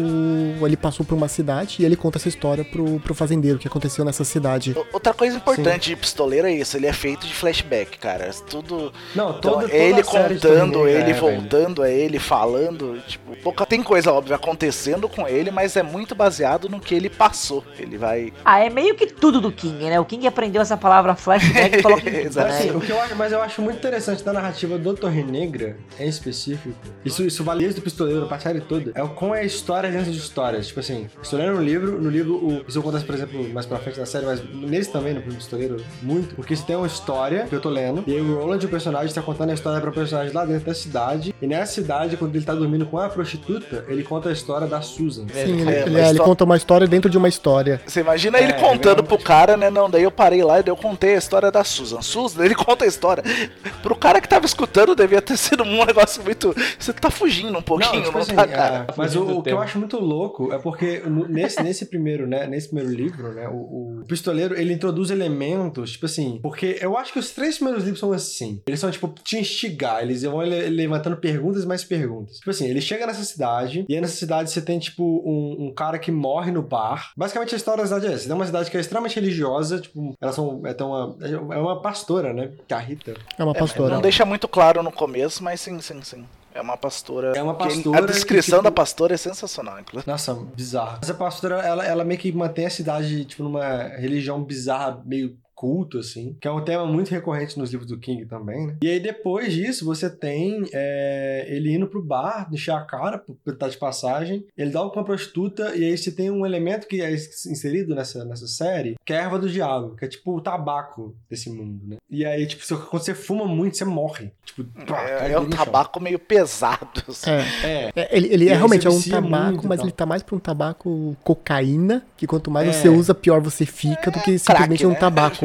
ele passou por uma cidade e ele conta essa história pro, pro fazendeiro, o que aconteceu nessa cidade. Outra coisa importante de pistoleiro é isso, ele é feito de flashback, cara. Tudo. Não, Então, toda, toda ele a contando, ele é, velho. voltando, é ele falando. Tipo, pouca tem coisa óbvia acontecendo com ele, mas é muito baseado no que ele passou. Ele vai. Ah, é meio que tudo do King, né? O King aprendeu essa palavra flashback e falou [laughs] que Exato. Assim, né? o que eu acho, mas eu acho muito interessante da narrativa do Torre Negra, em específico, isso, isso vale desde o pistoleiro pra série toda, é o como é história dentro de histórias. Tipo assim, pistoleiro no livro, no livro, o, isso acontece, por exemplo, mais pra frente da série, mas nesse também, no pistoleiro, muito, porque você tem uma história que eu tô lendo, e aí o Roland, o personagem, tá contando a história pra personagem lá dentro da cidade, e nessa cidade, quando ele tá dormindo com a prostituta, ele conta a história da Susan. Sim, ele, é, ele- é, ele conta uma história dentro de uma história. Você imagina ele É, contando pro cara, né? Não, daí eu parei lá e daí eu contei a história da Susan. Susan, ele [laughs] conta a história. Pro cara que tava escutando, devia ter sido um [laughs] negócio muito. Você tá fugindo um pouquinho, não, tipo assim, tá, é, cara? Mas Fugindo o, o que eu acho muito louco é porque nesse, nesse primeiro, né, nesse primeiro livro, né, o, o pistoleiro, ele introduz elementos, tipo assim, porque eu acho que os três primeiros livros são assim. Eles são, tipo, te instigar, eles vão le- levantando perguntas e mais perguntas. Tipo assim, ele chega nessa cidade, e aí nessa cidade você tem, tipo, um, um cara que morre no bar. Basicamente a história da cidade é essa. É uma cidade que é extremamente religiosa, tipo, elas são, é, uma, é uma pastora, né, que é a Rita. É uma É, pastora. não deixa muito claro no começo, mas sim, sim, sim. É uma pastora. É uma que ele- pastora A descrição que, tipo, da pastora é sensacional, inclusive. Nossa, bizarro. Essa pastora, ela, ela meio que mantém a cidade, tipo, numa religião bizarra, meio culto, assim, que é um tema muito recorrente nos livros do King também, né? E aí, depois disso, você tem é, ele indo pro bar, encher a cara, estar de passagem, ele dá com uma prostituta, e aí você tem um elemento que é inserido nessa, nessa série, que é a erva do diabo, que é tipo o tabaco desse mundo, né? E aí, tipo, quando você fuma muito, você morre. Tipo, pá, É, é um tabaco meio pesado. assim. É. É, É, ele ele é realmente é um tabaco, muito mas tal. ele tá mais pra um tabaco cocaína, que quanto mais É. você usa, pior você fica, do que simplesmente um né? tabaco.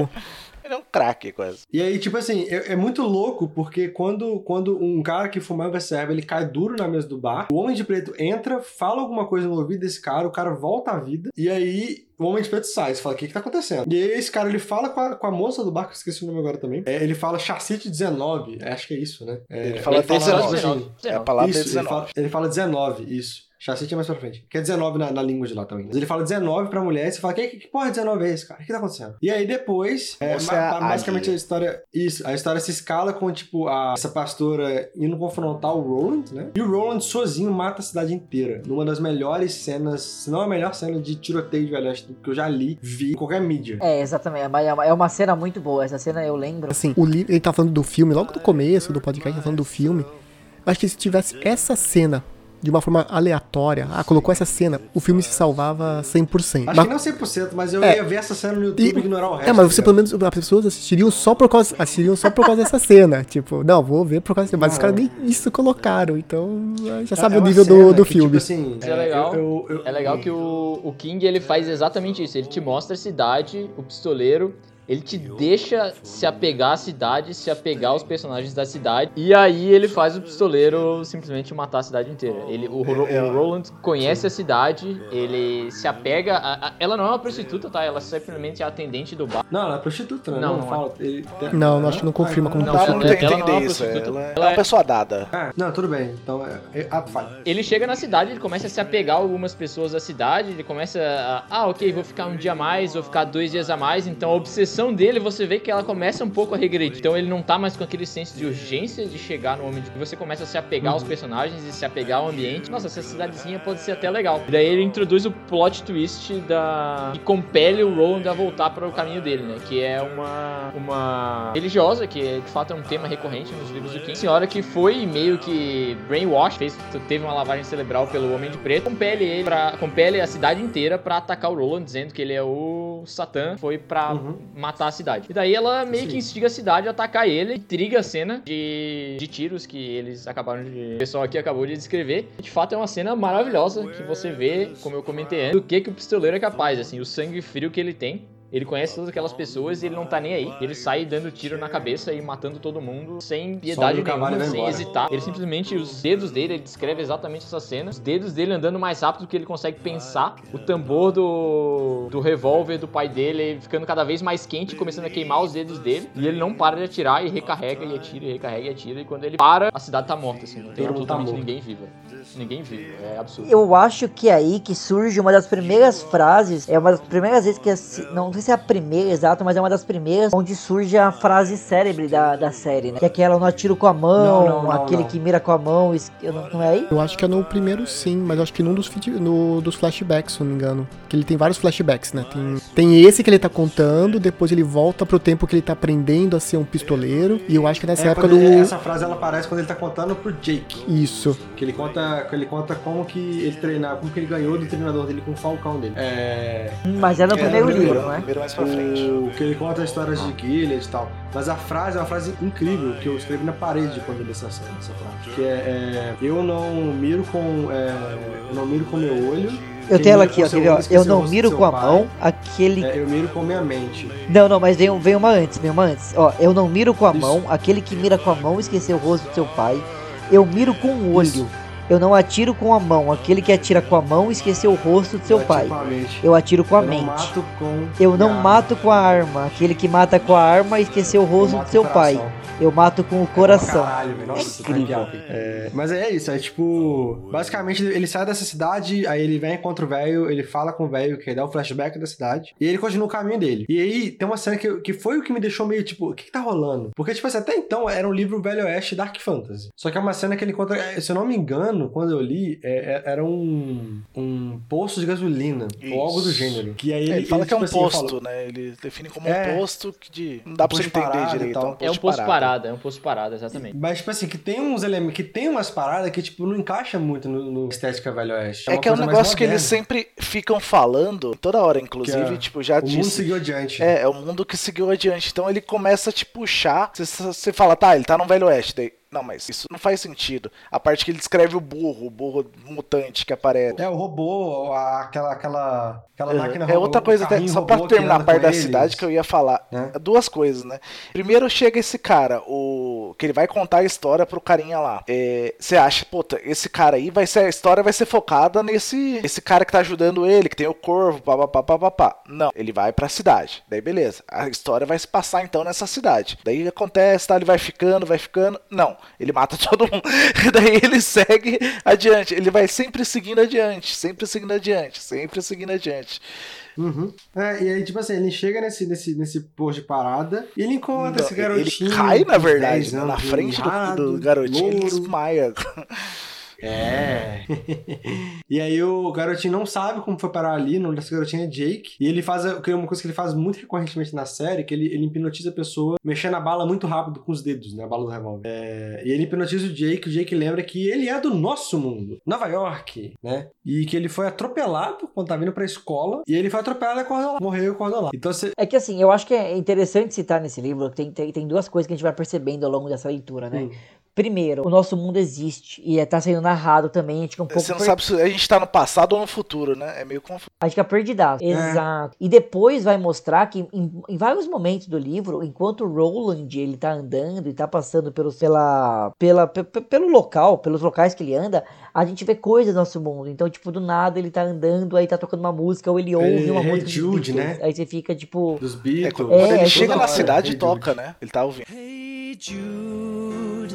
Ele é um craque, quase. E aí, tipo assim, é, é muito louco, porque quando, quando um cara que fumava serva, ele cai duro na mesa do bar, o Homem de Preto entra, fala alguma coisa no ouvido desse cara, o cara volta à vida, e aí o Homem de Preto sai, você fala, o que que tá acontecendo? E aí esse cara, ele fala com a, com a moça do bar, que eu esqueci o nome agora também, é, ele fala chacite 19, é, acho que é isso, né? É, Ele fala Ele fala 19. tipo assim, É a palavra isso, ele 19. fala, ele fala 19, isso. Chacite é mais pra frente. Que é 19 na, na língua de lá também. Mas ele fala 19 pra mulher e você fala, que, que porra de 19 é esse, cara? O que tá acontecendo? E aí depois, é, ma- é a ba- basicamente águia. a história. Isso, a história se escala com, tipo, a, essa pastora indo confrontar o Roland, né? E o Roland sozinho mata a cidade inteira. Numa das melhores cenas, se não a melhor cena de tiroteio de Velho que eu já li, vi em qualquer mídia. É, exatamente. Mas é uma- É uma cena muito boa. Essa cena eu lembro. Assim, o livro, ele tá falando do filme, logo no começo do podcast, tá falando do filme. Acho que se tivesse essa cena de uma forma aleatória, ah, colocou essa cena, o filme se salvava 100%. Acho Mas- que não 100%, mas eu É. ia ver essa cena no YouTube e ignorar o resto. É, mas você tá pelo menos as pessoas assistiriam só por causa, assistiriam só por causa dessa [laughs] cena. Tipo, não, vou ver por causa dessa Mas os caras nem isso colocaram, então já sabe É o nível do, do que, filme. Tipo assim, Isso é legal. eu- eu- eu- É legal que o, o King ele faz exatamente isso. Ele te mostra a cidade, o pistoleiro. Ele te deixa se apegar à cidade, se apegar aos personagens da cidade. E aí ele faz o pistoleiro simplesmente matar a cidade inteira. Ele, o, Ro- É, o Roland conhece a cidade, ele se apega. a- a- ela não é uma prostituta, tá? Ela simplesmente é a atendente do bar. Não, ela é prostituta, né? Não, Não, não é. fala. ele- Não, não, acho que não confirma como Não, muito não é- ela não é entender uma isso. prostituta. Ela é uma é- pessoa dada. Ah, não, tudo bem. Então, é, é falho. Ele chega na cidade, ele começa a se apegar a algumas pessoas da cidade, ele começa a, ah, ok, vou ficar um dia a mais, vou ficar dois dias a mais, então a obsessão dele, você vê que ela começa um pouco a regredir. Então ele não tá mais com aquele senso de urgência de chegar no Homem de Você começa a se apegar aos personagens e se apegar ao ambiente. Nossa, essa cidadezinha pode ser até legal. E daí ele introduz o plot twist da... que compele o Roland a voltar para o caminho dele, né? Que é uma, uma religiosa, que é, de fato é um tema recorrente nos livros do King. Senhora que foi meio que brainwash, fez, teve uma lavagem cerebral pelo Homem de Preto, compele ele pra, compele a cidade inteira pra atacar o Roland, dizendo que ele é o Satã, foi pra Uhum. matar a cidade. E daí ela meio que Sim. instiga a cidade a atacar ele, intriga a cena de, de tiros que eles acabaram de. O pessoal aqui acabou de descrever. De fato, é uma cena maravilhosa que você vê, como eu comentei antes, do que, que o pistoleiro é capaz, assim, o sangue frio que ele tem. Ele conhece todas aquelas pessoas e ele não tá nem aí. Ele sai dando tiro na cabeça e matando todo mundo sem piedade nenhuma, sem embora. hesitar. Ele simplesmente, os dedos dele, ele descreve exatamente essa cena. Os dedos dele andando mais rápido do que ele consegue pensar. O tambor do, do revólver do pai dele ficando cada vez mais quente, começando a queimar os dedos dele. E ele não para de atirar e recarrega e atira e recarrega e atira. E quando ele para, a cidade tá morta, assim. Não tem Todo tá absolutamente morto. ninguém vivo. Ninguém vivo. É absurdo. Eu acho que é aí que surge uma das primeiras frases, é uma das primeiras vezes que, não sei se é a primeira exato, mas é uma das primeiras onde surge a frase célebre da, da série, né? Que é aquela, não atiro com a mão, Não, não, não, aquele não. que mira com a mão, não, não é aí? Eu acho que é no primeiro sim, mas eu acho que num dos, no- dos flashbacks, se não me engano. Que ele tem vários flashbacks, né? Tem, tem esse que ele tá contando, depois ele volta pro tempo que ele tá aprendendo a ser um pistoleiro. E eu acho que nessa É, época do. ele- Essa frase ela aparece quando ele tá contando pro Jake. Isso. Que ele conta, que ele conta como que ele treinar, como que ele ganhou do treinador dele com o Falcão dele. É. Mas é no É, primeiro livro, não é? Primeiro mais pra frente. O que ele conta histórias de Gilead e tal. Mas a frase é uma frase incrível que eu escrevi na parede quando eu li essa, cena, essa frase. Que é, é, Eu não miro com. é, eu não miro com meu olho. Eu tenho ela aqui, ó, quer ver, ó, Eu não miro com a pai. mão aquele. É, eu miro com minha mente. Não, não, mas vem, vem uma antes, vem uma antes. Ó, eu não miro com a Isso. mão, aquele que mira com a mão esqueceu o rosto do seu pai. Eu miro com o olho. Eu não atiro com a mão. Aquele que atira com a mão esqueceu o rosto do seu Eu pai. atiro com a mente. Eu atiro com a Eu mente. mato com Eu não mato com a arma. Aquele que mata com a arma esqueceu o rosto do seu pai. Eu mato com o coração. Caralho, velho. Nossa, É incrível. É, mas é isso, é tipo. Basicamente, ele sai dessa cidade, aí ele vem contra o velho, ele fala com o velho, que dá o flashback da cidade, e ele continua o caminho dele. E aí tem uma cena que, que foi o que me deixou meio tipo, o que, que tá rolando? Porque, tipo assim, até então era um livro Velho Oeste Dark Fantasy. Só que é uma cena que ele encontra. é, Se eu não me engano, quando eu li, é- é- era um, um posto de gasolina, ou algo do Isso. gênero. Que aí É, ele, ele fala ele, que é um tipo assim, posto, fala- né? Ele define como É. um posto que de... não dá pra você posto entender parado e direito. É um posto parada, é um posto parada, exatamente. Mas, tipo assim, que tem uns elementos, que tem umas paradas que, tipo, não encaixa muito no, no estética Velho Oeste. É uma que é um negócio que eles sempre ficam falando, toda hora, inclusive, é tipo, já O mundo disse. seguiu adiante. É, é o mundo que seguiu adiante. Então ele começa a te puxar. Você, você fala, tá, ele tá no Velho Oeste. Daí, não, mas isso não faz sentido. A parte que ele descreve o burro, o burro mutante que aparece. É, o robô, a- aquela, aquela, aquela máquina É robô, outra coisa, até, só pra terminar a parte da eles. cidade que eu ia falar. né? Duas coisas, né? Primeiro chega esse cara, o que ele vai contar a história pro carinha lá. É, Você acha, puta, esse cara aí vai ser a história vai ser focada nesse esse cara que tá ajudando ele, que tem o corvo, papapá, papapá. Não, ele vai pra cidade. Daí beleza. A história vai se passar então nessa cidade. Daí acontece, tá, ele vai ficando, vai ficando. Não, ele mata [laughs] todo mundo. Daí ele segue adiante. Ele vai sempre seguindo adiante, sempre seguindo adiante, sempre seguindo adiante. Uhum. É, e aí, tipo assim, ele chega nesse, nesse, nesse posto de parada e ele encontra Não, esse garotinho. Ele cai, na com 10 verdade, né, na anos, frente do, do garotinho, ele louro. desmaia. É. [laughs] e aí o garotinho não sabe como foi parar ali, o nome desse garotinho é Jake. E ele faz é uma coisa que ele faz muito recorrentemente na série, que ele, ele hipnotiza a pessoa mexendo a bala muito rápido com os dedos, né? A bala do revólver. É, e ele hipnotiza o Jake, o Jake lembra que ele é do nosso mundo, Nova York, né? E que ele foi atropelado quando tá vindo pra escola. E ele foi atropelado e acordou lá. Morreu e acordou lá. Então você. É que assim, eu acho que é interessante citar nesse livro, tem, tem, tem duas coisas que a gente vai percebendo ao longo dessa leitura, né? Hum. Primeiro, o nosso mundo existe e é, tá sendo narrado também, a gente fica um pouco Você não per- sabe se a gente tá no passado ou no futuro, né? É meio confuso. A gente fica perdidaço. É. Exato. E depois vai mostrar que em, em vários momentos do livro, enquanto o Roland ele tá andando e tá passando pelos, pela, pela, pe- pe- pelo local, pelos locais que ele anda, a gente vê coisas do nosso mundo. Então, tipo, do nada ele tá andando, aí tá tocando uma música, ou ele ouve uma Hey música. Jude, Beatles. né? Aí você fica, tipo. Dos É, Beatles. quando É, ele é chega na hora, cidade, Hey toca, Jude. né? Ele tá ouvindo. Hey Jude,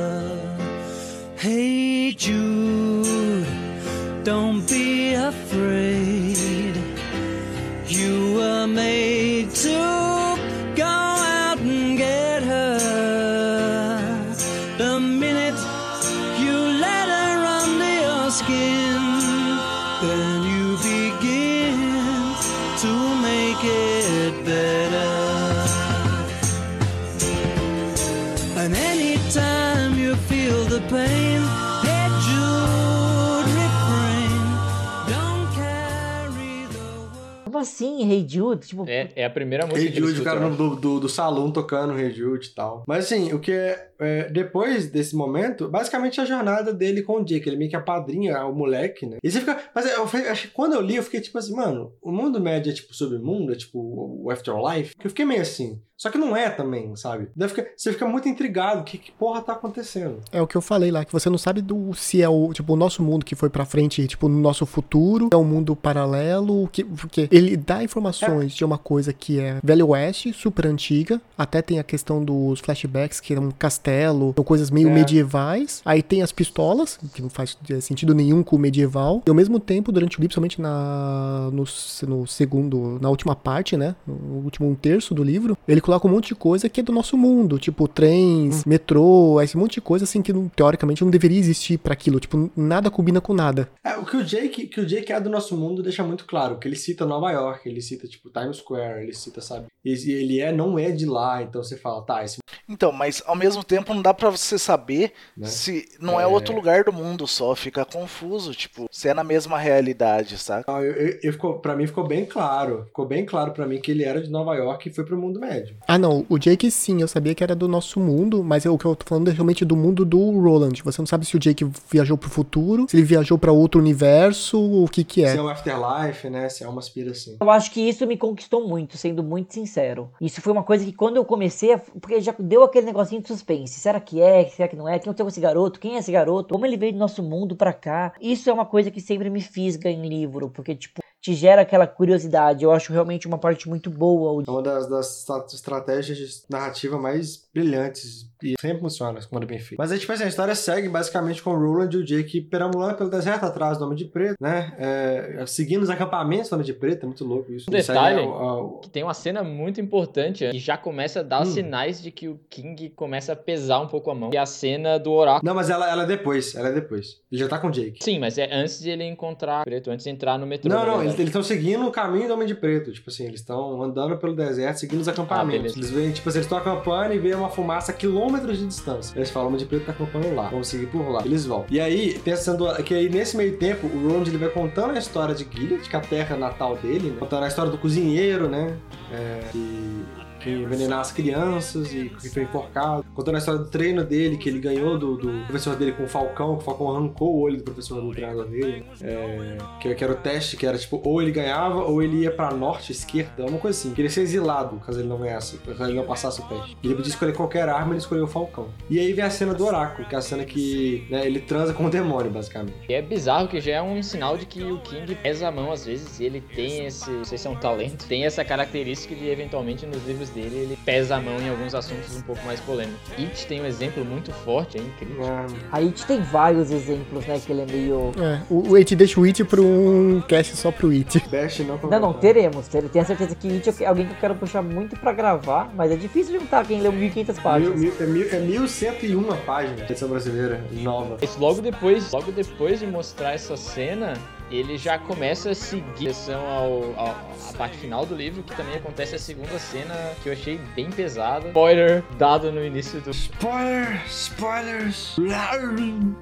Assim, Hey Jude? Tipo, É, é a primeira música Hey Jude, o cara do, do, do salão tocando Hey Jude e tal. Mas assim, o que é, é, Depois desse momento, basicamente a jornada dele com o Jake. Ele meio que apadrinha o moleque, né? E você fica. Mas eu, eu, acho que quando eu li, eu fiquei tipo assim, mano, o mundo médio é tipo submundo, é tipo o Afterlife. Que eu fiquei meio assim. Só que não é também, sabe? Daí fica- você fica muito intrigado. Que, que porra tá acontecendo? É o que eu falei lá, que você não sabe do se é o, tipo, o nosso mundo que foi pra frente, tipo, no nosso futuro, é um mundo paralelo, que, porque ele dá informações de uma coisa que é Velho Oeste, super antiga, até tem a questão dos flashbacks, que é um castelo, são coisas meio É. medievais, aí tem as pistolas, que não faz sentido nenhum com o medieval, e ao mesmo tempo, durante o livro, somente na, no, no segundo, na última parte, né, no último um terço do livro, ele coloca um monte de coisa que é do nosso mundo, tipo trens, metrô, esse monte de coisa assim que não- teoricamente não deveria existir pra aquilo, tipo, nada combina com nada. É, o que o Jake, que o Jake é do nosso mundo deixa muito claro, que ele cita Nova York, ele cita, tipo, Times Square, ele cita, sabe? E ele é, não é de lá, então você fala, tá, esse Então, mas ao mesmo tempo não dá pra você saber Né? se não é... É. outro lugar do mundo só, fica confuso, tipo, se é na mesma realidade, saca? Não, eu, eu, eu ficou, pra mim ficou bem claro. Ficou bem claro pra mim que ele era de Nova York e foi pro mundo médio. Ah, não. O Jake sim, eu sabia que era do nosso mundo, mas eu- o que eu tô falando é realmente do mundo do Roland. Você não sabe se o Jake viajou pro futuro, se ele viajou pra outro universo, o que que Se é. é um afterlife, né? Se é uma aspira Eu acho que isso me conquistou muito, sendo muito sincero. Isso foi uma coisa que quando eu comecei, a... porque já deu aquele negocinho de suspense. Será que é? Será que não é? Quem aconteceu com esse garoto? Quem é esse garoto? Como ele veio do nosso mundo pra cá? Isso é uma coisa que sempre me fisga em livro, porque, tipo, te gera aquela curiosidade. Eu acho realmente uma parte muito boa. É uma das, das estra- estratégias de narrativa mais brilhantes e sempre funciona quando é bem feito. Mas aí, tipo assim, a história segue basicamente com o Roland e o Jake perambulando pelo deserto atrás do Homem de Preto, né? É, seguindo os acampamentos do Homem de Preto, é muito louco isso. Um detalhe- ao- ao- Que tem uma cena muito importante que já começa a dar Hum. sinais de que o King começa a pesar um pouco a mão. E a cena do oráculo. Não, mas ela, ela é depois, ela é depois. Ele já tá com o Jake. Sim, mas é antes de ele encontrar o preto, antes de entrar no metrô. Não, não, eles estão seguindo o caminho do Homem de Preto. Tipo assim, eles estão andando pelo deserto, seguindo os acampamentos. beleza. eles veem, tipo assim, eles estão acampando e veem uma fumaça a quilômetros de distância. Eles falam, de Preto tá acampando lá, vamos seguir por lá. Eles vão. E aí, pensando que aí nesse meio tempo, o Roland ele vai contando a história de Gilead, que é a terra natal dele, né? contando a história do cozinheiro, né? É, que que envenenar as crianças e que foi enforcado. Contando a história do treino dele, que ele ganhou do, do professor dele com o Falcão, que o Falcão arrancou o olho do professor do treinador dele. É, que, que era o teste, que era tipo, ou ele ganhava, ou ele ia pra norte, esquerda, uma coisa assim. Queria ser exilado, caso ele não ganhasse, caso ele não passasse o teste. Ele podia escolher qualquer arma, ele escolheu o Falcão. E aí vem a cena do oráculo, que é a cena que né, ele transa com o demônio, basicamente. E é bizarro que já é um sinal de que o King pesa a mão às vezes e ele tem esse, não sei se é um talento, tem essa característica de eventualmente nos livros dele ele pesa a mão em alguns assuntos um pouco mais polêmicos. It tem um exemplo muito forte, é incrível. Ah, A It tem vários exemplos, né? Que ele é meio. É, o, o It deixa o It pra um cast só pro It. Bash não Não, não, teremos. ter- Tenho certeza que It é alguém que eu quero puxar muito pra gravar, mas é difícil juntar quem leu 1500 Mil, páginas. mil, é, mil, é 1101 página, edição brasileira, nova. Mas logo depois, logo depois de mostrar essa cena, ele já começa a seguir direção ao, ao- à parte final do livro, que também acontece a segunda cena que eu achei bem pesada. Spoiler dado no início do. Spoiler, spoilers.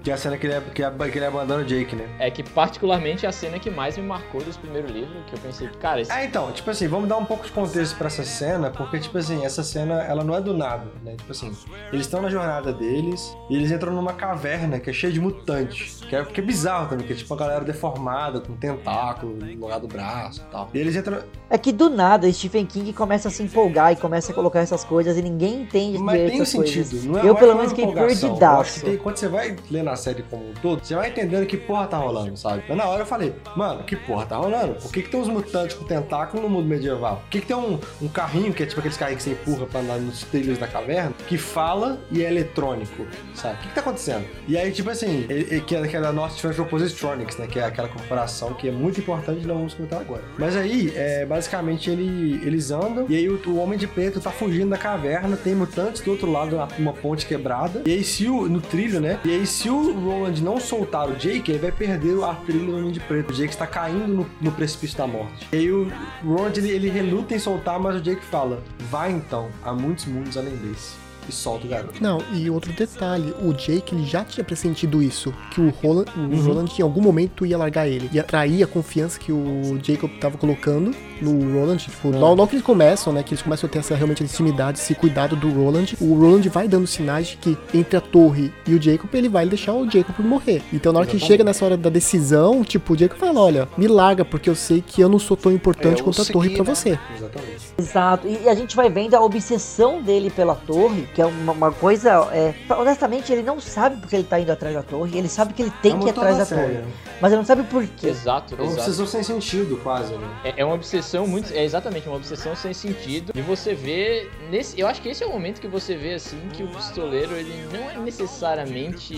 Que é a cena que ele, é, que, é, que ele abandona o Jake, né? É que particularmente é a cena que mais me marcou desse primeiro livro, que eu pensei, cara, esse É, então, tipo assim, vamos dar um pouco de contexto pra essa cena, porque, tipo assim, essa cena, ela não é do nada, né? Tipo assim, eles estão na jornada deles e eles entram numa caverna que é cheia de mutantes. Que é, que é bizarro também, que é tipo uma galera deformada, com tentáculo no lugar do braço e tal. E eles entram. É que do nada Stephen King começa a se empolgar e começa a colocar essas coisas e ninguém entende Mas tem um sentido, coisas. não é eu é pelo uma menos fiquei perdidaço. tem- quando você vai lendo a série como um todo, você vai entendendo que porra tá rolando, sabe? Mas na hora eu falei, mano, que porra tá rolando? Por que, que tem uns mutantes com tentáculo no mundo medieval? Por que, que tem um, um carrinho, que é tipo aqueles carrinhos que você empurra pra andar nos trilhos da caverna, que fala e é eletrônico, sabe? O que, que tá acontecendo? E aí, tipo assim, ele- ele- que é, que é da North Transfer Positronics, né? Que é aquela corporação que é muito importante, não vamos comentar agora. Mas aí, é, basicamente, ele, eles andam, e aí o, o Homem de Preto tá fugindo da caverna, tem mutantes do outro lado, uma, uma ponte quebrada, e aí se o, no trilho, né? E aí se o Roland não soltar o Jake, ele vai perder a trilha do Homem de Preto. O Jake está caindo no, no precipício da morte. E aí o Roland, ele, ele reluta em soltar, mas o Jake fala, vai então, há muitos mundos além desse. E solta o garoto. Não, e outro detalhe, o Jake ele já tinha pressentido isso, que o Roland, o Uhum. Roland em algum momento ia largar ele, ia atrair a confiança que o Jacob tava colocando no Roland, tipo, É. logo, logo que eles começam, né, que eles começam a ter essa realmente intimidade, esse cuidado do Roland, o Roland vai dando sinais de que entre a torre e o Jacob, ele vai deixar o Jacob morrer. Então na hora que Exatamente. chega nessa hora da decisão, tipo, o Jacob fala, olha, me larga, porque eu sei que eu não sou tão importante eu quanto a torre pra né? você. Exatamente. Exato. E a gente vai vendo a obsessão dele pela torre, que é uma, uma coisa. É, honestamente, ele não sabe porque ele tá indo atrás da torre. Ele sabe que ele tem É que ir atrás da torre. Mas ele não sabe por quê. Exato, É uma exato. obsessão sem sentido, quase, né? É, é uma obsessão muito. É exatamente uma obsessão sem sentido. E você vê. Nesse, eu acho que esse é o momento que você vê assim que o pistoleiro ele não é necessariamente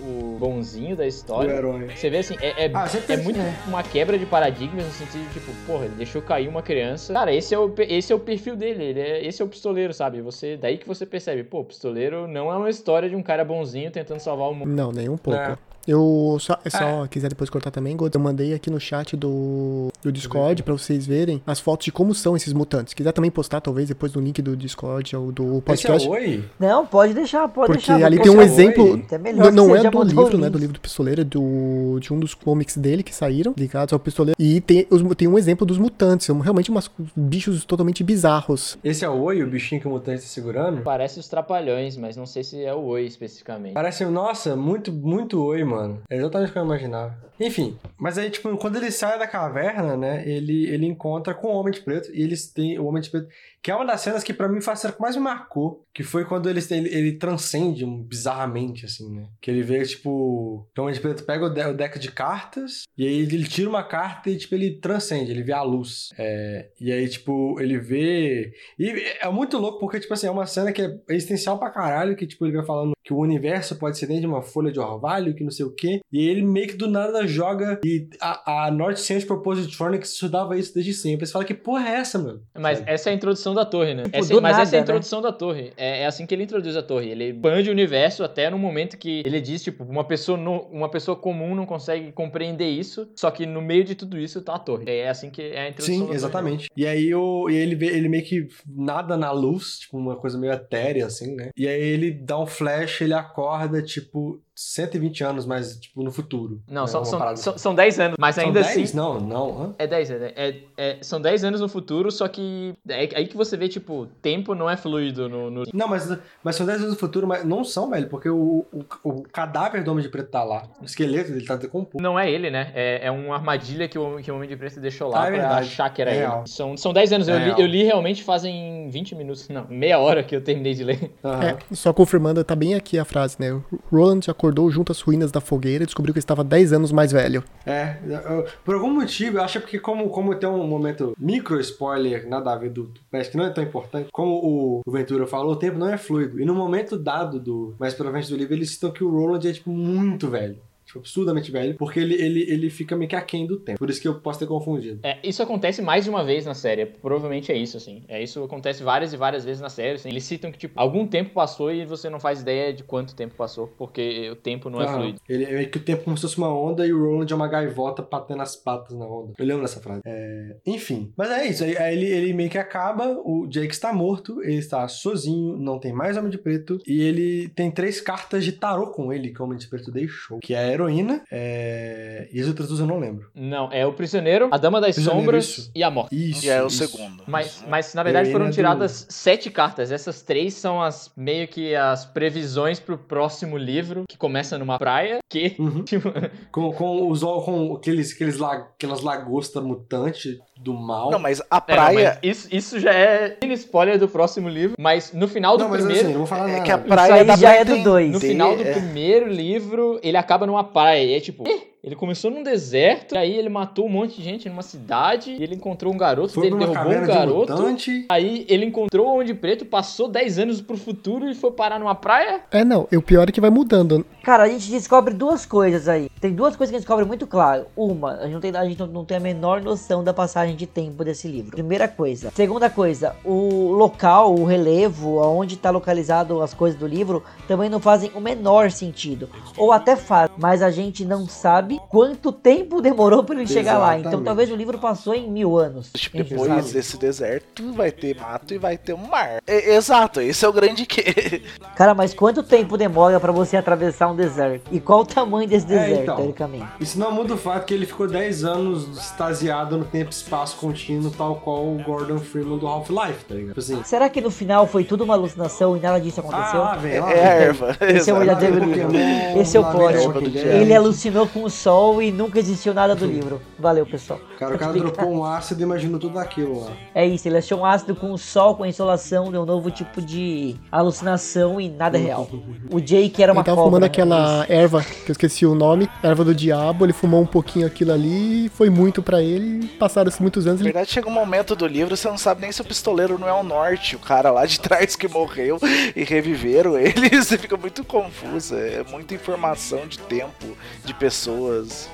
o bonzinho da O história. herói. Você vê assim, é, é, Ah, é muito né? uma quebra de paradigmas no sentido de, tipo, porra, ele deixou cair uma criança. Cara, esse é o, pe- esse é o perfil dele, ele é, esse é o pistoleiro, sabe? Você, daí que você percebe, pô, o pistoleiro não é uma história de um cara bonzinho tentando salvar o mundo. Não, nem um pouco. É. Eu só, é só quiser depois cortar também, eu mandei aqui no chat do, do Discord pra vocês verem as fotos de como são esses mutantes. Quiser também postar, talvez, depois no link do Discord ou do Esse é podcast. o Oi? Não, pode deixar, pode Porque deixar. ali vou tem um exemplo. É Não, é do livro, né? Do livro do Pistoleiro, é do, de um dos comics dele que saíram, ligados ao Pistoleiro. E tem, os, tem um exemplo dos mutantes. São realmente umas bichos totalmente bizarros. Esse é o Oi, o bichinho que o mutante tá segurando? Parece os trapalhões, mas não sei se é o Oi especificamente. Parece, nossa, muito, muito Oi, mano. É exatamente o que eu imaginava. Enfim, mas aí, tipo, quando ele sai da caverna, né, ele, ele encontra com o Homem de Preto, e eles têm o Homem de Preto, que é uma das cenas que pra mim foi a cena que mais me marcou, que foi quando eles, ele, ele transcende um, bizarramente, assim, né, que ele vê, tipo, que o Homem de Preto pega o, de- o deck de cartas, e aí ele tira uma carta e, tipo, ele transcende, ele vê a luz. É, e aí, tipo, ele vê... E é muito louco, porque, tipo assim, é uma cena que é existencial pra caralho, que, tipo, ele vai falando que o universo pode ser dentro de uma folha de orvalho, que não sei o quê. E ele meio que do nada joga. E a, a North Science Propositronics estudava isso desde sempre. Você fala, que porra é essa, mano? Mas Sabe? essa é a introdução da torre, né? Tipo, Essa- do mas nada, essa é a né? introdução da torre. É, é assim que ele introduz a torre. Ele expande o universo até no momento que ele diz, tipo, uma pessoa, no- uma pessoa comum não consegue compreender isso, só que no meio de tudo isso tá a torre. É assim que é a introdução da Sim, torre. exatamente. E aí o, e ele, vê, ele meio que nada na luz, tipo, uma coisa meio etérea, assim, né? E aí ele dá um flash, ele acorda, tipo, 120 anos mais, tipo, no futuro. Não, É são, uma são, parada são, são 10 anos, mas São ainda 10? assim. Não, não. hã? É 10, é, é, é- são 10 anos no futuro, só que é aí que você vê, tipo, tempo não é fluido no, no- Não, mas, mas são 10 anos no futuro, mas não são, velho, porque o, o, o cadáver do Homem de Preto tá lá. O esqueleto dele tá decomposto. Não é ele, né? É, é uma armadilha que o, que o Homem de Preto deixou lá Ah, é pra achar que era É ele. real. São, são 10 anos. É eu, li, eu li realmente fazem 20 minutos, não, meia hora que eu terminei de ler. É, só confirmando, tá bem aqui a frase, né? Roland acordou junto às ruínas da fogueira e descobriu que estava 10 anos mais velho. É, eu- por algum motivo, eu acho que como, como tem um momento micro spoiler, nada a ver do, do Pest, que não é tão importante, como o, o Ventura falou, o tempo não é fluido. E no momento dado do mais pra frente do livro, eles citam que o Roland é, tipo, muito velho. Tipo, absurdamente velho, porque ele, ele, ele fica meio que aquém do tempo. Por isso que eu posso ter confundido. É, isso acontece mais de uma vez na série. Provavelmente é isso, assim. É, isso acontece várias e várias vezes na série. assim. Eles citam que, tipo, algum tempo passou e você não faz ideia de quanto tempo passou, porque o tempo não é Aham. fluido. Ele é que o tempo como se fosse uma onda e o Roland é uma gaivota batendo as patas na onda. Eu lembro dessa frase. É, Enfim. Mas é isso. Aí, ele, ele meio que acaba, o Jake está morto, ele está sozinho, não tem mais Homem de Preto. E ele tem três cartas de tarô com ele que o Homem de Preto deixou. Que é a heroína é... e as outras duas eu não lembro. Não, é o Prisioneiro, a Dama das Prisioneiro, Sombras isso. e a Morte. Isso. E é o isso. segundo. Mas, mas na verdade Heroína foram do- tiradas sete cartas. Essas três são as meio que as previsões pro próximo livro, que começa numa praia, que Uhum. [laughs] Com, com, os, com aqueles, aqueles la- aquelas lagostas mutantes do mal. Não, mas a É, praia. mas isso, isso já é mini spoiler do próximo livro, mas no final do Não, mas primeiro. assim, não vou falar É nada. que a Isso praia já é do dois. No final do é. primeiro livro, ele acaba numa praia. E é tipo, "Eh?" Ele começou num deserto, e aí ele matou um monte de gente numa cidade, e ele encontrou um garoto, Foi ele derrubou um de garoto. mutante. Aí ele encontrou o Homem de Preto, passou 10 anos pro futuro e foi parar numa praia. É, não, e o pior é que vai mudando. Cara, a gente descobre duas coisas aí. Tem duas coisas que a gente descobre muito claro. Uma, a gente não tem, a gente não tem a menor noção da passagem de tempo desse livro. Primeira coisa. Segunda coisa, o local, o relevo, aonde tá localizado as coisas do livro, também não fazem o menor sentido. Ou até faz, mas a gente não sabe quanto tempo demorou pra ele chegar lá. Então Exatamente. talvez o livro passou em mil anos. Tipo, depois sabe? desse deserto vai ter mato e vai ter um mar. É, exato, esse é o grande que. [laughs] Cara, mas quanto tempo demora pra você atravessar um deserto? E qual o tamanho desse É, deserto, então. teoricamente? Isso não muda o fato que ele ficou 10 anos extasiado no tempo e espaço contínuo, tal qual o Gordon Freeman do Half-Life, tá ligado? Assim. Será que no final foi tudo uma alucinação e nada disso aconteceu? Ah, velho. É a erva. Esse é o verdadeiro livro. Esse é o plot. Ele alucinou com o sol e nunca existiu nada do [laughs] livro. Valeu, pessoal. Cara, o cara dropou um ácido e imaginou tudo aquilo lá. É isso, ele achou um ácido com o sol, com a insolação, deu um novo tipo de alucinação e nada é real. O Jake era uma Ele tava cobra. fumando né? aquela erva, que eu esqueci o nome, erva do diabo, ele fumou um pouquinho aquilo ali, foi muito pra ele, passaram-se muitos anos, Na ele verdade, chega um momento do livro, você não sabe nem se o pistoleiro não é o norte, o cara lá de [laughs] trás que morreu e reviveram ele. [laughs] Você fica muito confuso. É muita informação de tempo, de pessoas.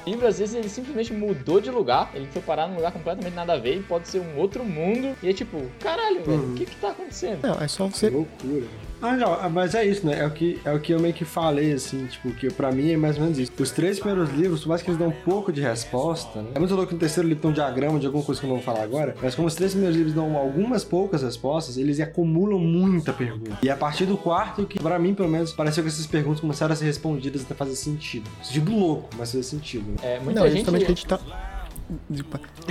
O livro, às vezes, ele simplesmente mudou de lugar. Ele foi parar num lugar completamente nada a ver. E pode ser um outro mundo. E é tipo, caralho, velho, o que que tá acontecendo? Não, é só você. Loucura. Ah, não, ah, mas é isso, né? É o, que, é o que eu meio que falei, assim, tipo, que pra mim é mais ou menos isso. Os três primeiros livros, por mais que eles dão um pouco de resposta, né? É muito louco que no terceiro livro tem um diagrama de alguma coisa que eu não vou falar agora, mas como os três primeiros livros dão algumas poucas respostas, eles acumulam muita pergunta. E a partir do quarto, que pra mim, pelo menos, pareceu que essas perguntas começaram a ser respondidas até fazer sentido. Sentido louco, mas fazer sentido. né? É, muita Não, é gente. justamente o que a gente tá.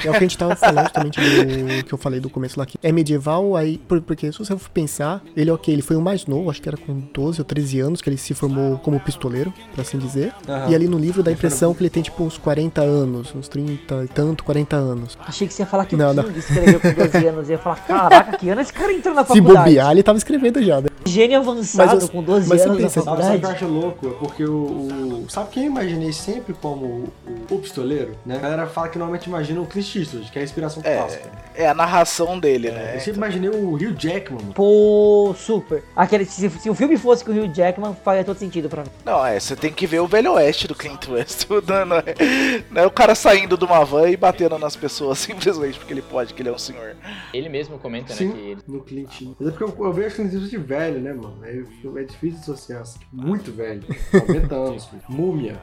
É o que a gente tava falando justamente do que eu falei do começo lá. Que é medieval, aí. por- Porque se você for pensar, ele, ok, ele foi o mais novo, acho que era com 12 ou 13 anos que ele se formou como pistoleiro, por assim dizer. Aham. E ali no livro dá a impressão que ele tem tipo uns 40 anos, uns 30 e tanto, 40 anos. Achei que você ia falar que Não, o não. King escreveu com 12 [laughs] anos. Eu ia falar, caraca, que ano esse cara entrou na Se faculdade? bobear, ele tava escrevendo já, né? Gênio avançado Mas eu- com 12 mas você anos na pensa- Sabe, o que eu faculdade. acho louco? É porque o, o- Sabe quem eu imaginei sempre como o, o pistoleiro? Né? A galera fala que normalmente imagina o Clint Eastwood, que é a inspiração clássica. É a narração dele, Eu né? sempre imaginei o Hugh Jackman. mano. Pô, super. Aquele, se, se o filme fosse com o Hugh Jackman, faria todo sentido pra mim. Não, é, você tem que ver o Velho Oeste do Clint Eastwood, [laughs] não, não é, é o cara saindo de uma van e batendo nas pessoas [laughs] simplesmente porque ele pode, que ele é um senhor. Ele mesmo comenta, né, Sim, que ele no Clint Eastwood. Mas é porque eu, eu vejo o Clint Eastwood velho, né, mano? Aí eu- é difícil dissociar. assim, Muito velho. [laughs] 90 anos. filho. Múmia.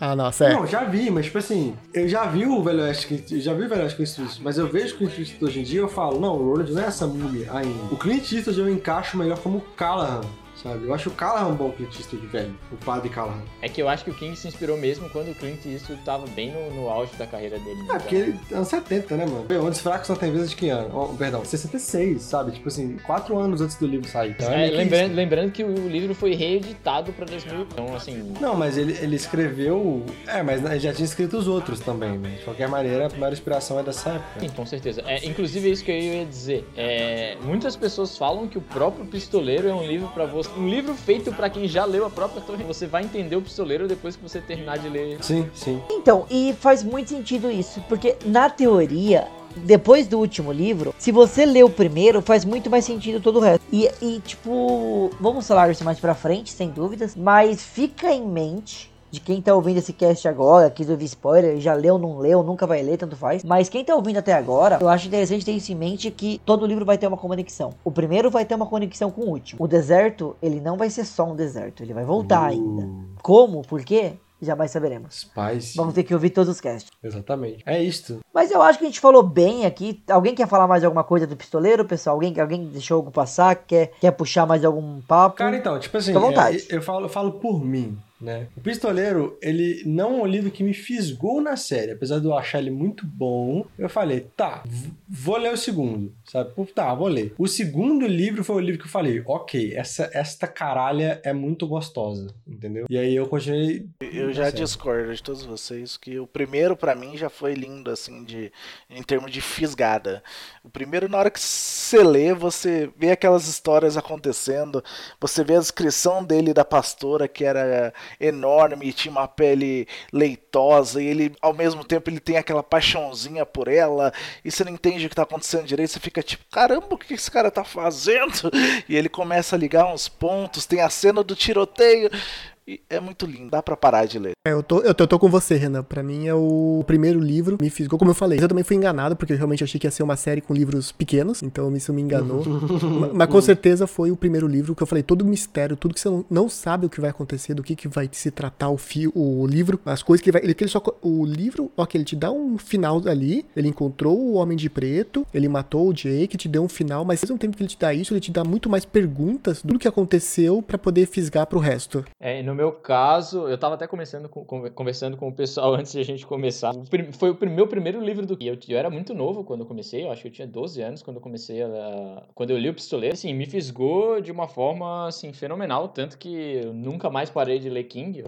Ah, nossa, é. Não, já vi, mas tipo assim, eu já vi o Velho Oeste, eu já vi o Velho Oeste Clint Eastwood, mas eu vejo o Clint Eastwood hoje em dia e eu falo, não, o Roland não é essa múmia ainda. O Clint Eastwood eu encaixo melhor como Callahan, sabe? Eu acho o Callahan um bom Clint Eastwood velho, o padre Callahan. É que eu acho que o King se inspirou mesmo quando o Clint Eastwood tava bem no, no auge da carreira dele. É, porque ele anos 70, né, mano? Onde os fracos não tem vezes de que ano? Oh, perdão, 66, sabe? Tipo assim, quatro anos antes do livro sair. Então, É, que lembrando, lembrando que o livro foi reeditado pra 2000, então assim... Não, mas ele, ele escreveu. É, mas ele já tinha escrito os outros também, né? De qualquer maneira, a primeira inspiração é dessa época. Sim, com certeza. É, inclusive é isso que eu ia dizer. É, muitas pessoas falam que o próprio Pistoleiro é um livro pra você, um livro feito pra quem já leu a própria Torre. Você vai entender o Pistoleiro depois que você terminar de ler. Sim, sim. Então, e faz muito sentido isso, porque na teoria, depois do último livro, se você lê o primeiro, faz muito mais sentido todo o resto. E, e, tipo, vamos falar isso mais pra frente, sem dúvidas, mas fica em mente. De quem tá ouvindo esse cast agora, quis ouvir spoiler, já leu, não leu, nunca vai ler, tanto faz. Mas quem tá ouvindo até agora, eu acho interessante ter isso em mente que todo livro vai ter uma conexão. O primeiro vai ter uma conexão com o último. O deserto, ele não vai ser só um deserto, ele vai voltar ainda. Como? Por quê? Jamais saberemos. Spice. Vamos ter que ouvir todos os casts. Exatamente. É isto. Mas eu acho que a gente falou bem aqui. Alguém quer falar mais alguma coisa do pistoleiro, pessoal? Alguém, alguém deixou algo passar? Quer, quer puxar mais algum papo? Cara, então, tipo assim, Fica à vontade. é, eu, falo, eu falo por mim, né? O Pistoleiro, ele não é um livro que me fisgou na série. Apesar de eu achar ele muito bom, eu falei, tá, vou ler o segundo, sabe? Tá, vou ler. O segundo livro foi o livro que eu falei, ok, essa, esta caralha é muito gostosa, entendeu? E aí eu continuei... Eu já discordo de todos vocês que o primeiro pra mim já foi lindo assim de em termos de fisgada. O primeiro na hora que você lê, você vê aquelas histórias acontecendo, você vê a descrição dele da pastora que era enorme, tinha uma pele leitosa e ele ao mesmo tempo ele tem aquela paixãozinha por ela e você não entende o que tá acontecendo direito, você fica tipo, caramba, o que esse cara tá fazendo? [laughs] E ele começa a ligar uns pontos, tem a cena do tiroteio e é muito lindo, dá pra parar de ler. É, eu tô, eu, tô, eu tô com você, Renan. Pra mim é o primeiro livro, me fisgou, como eu falei. Eu também fui enganado, porque eu realmente achei que ia ser uma série com livros pequenos, então isso me enganou. [laughs] Ma- Mas com certeza foi o primeiro livro que eu falei, todo o mistério, tudo que você não, não sabe o que vai acontecer, do que, que vai se tratar o, fio, o livro, as coisas que ele vai. Ele, que ele só, o livro, ok, ele te dá um final ali, ele encontrou o Homem de Preto, ele matou o Jake, te deu um final, mas ao mesmo tempo que ele te dá isso, ele te dá muito mais perguntas do que aconteceu pra poder fisgar pro resto. É, e no meu caso, eu tava até começando com- conver- conversando com o pessoal [laughs] antes de a gente começar. Foi o meu primeiro livro do que eu, eu era muito novo quando eu comecei, eu acho que eu tinha 12 anos quando eu comecei a, quando eu li o Pistoleiro. Assim, me fisgou de uma forma assim fenomenal, tanto que eu nunca mais parei de ler King,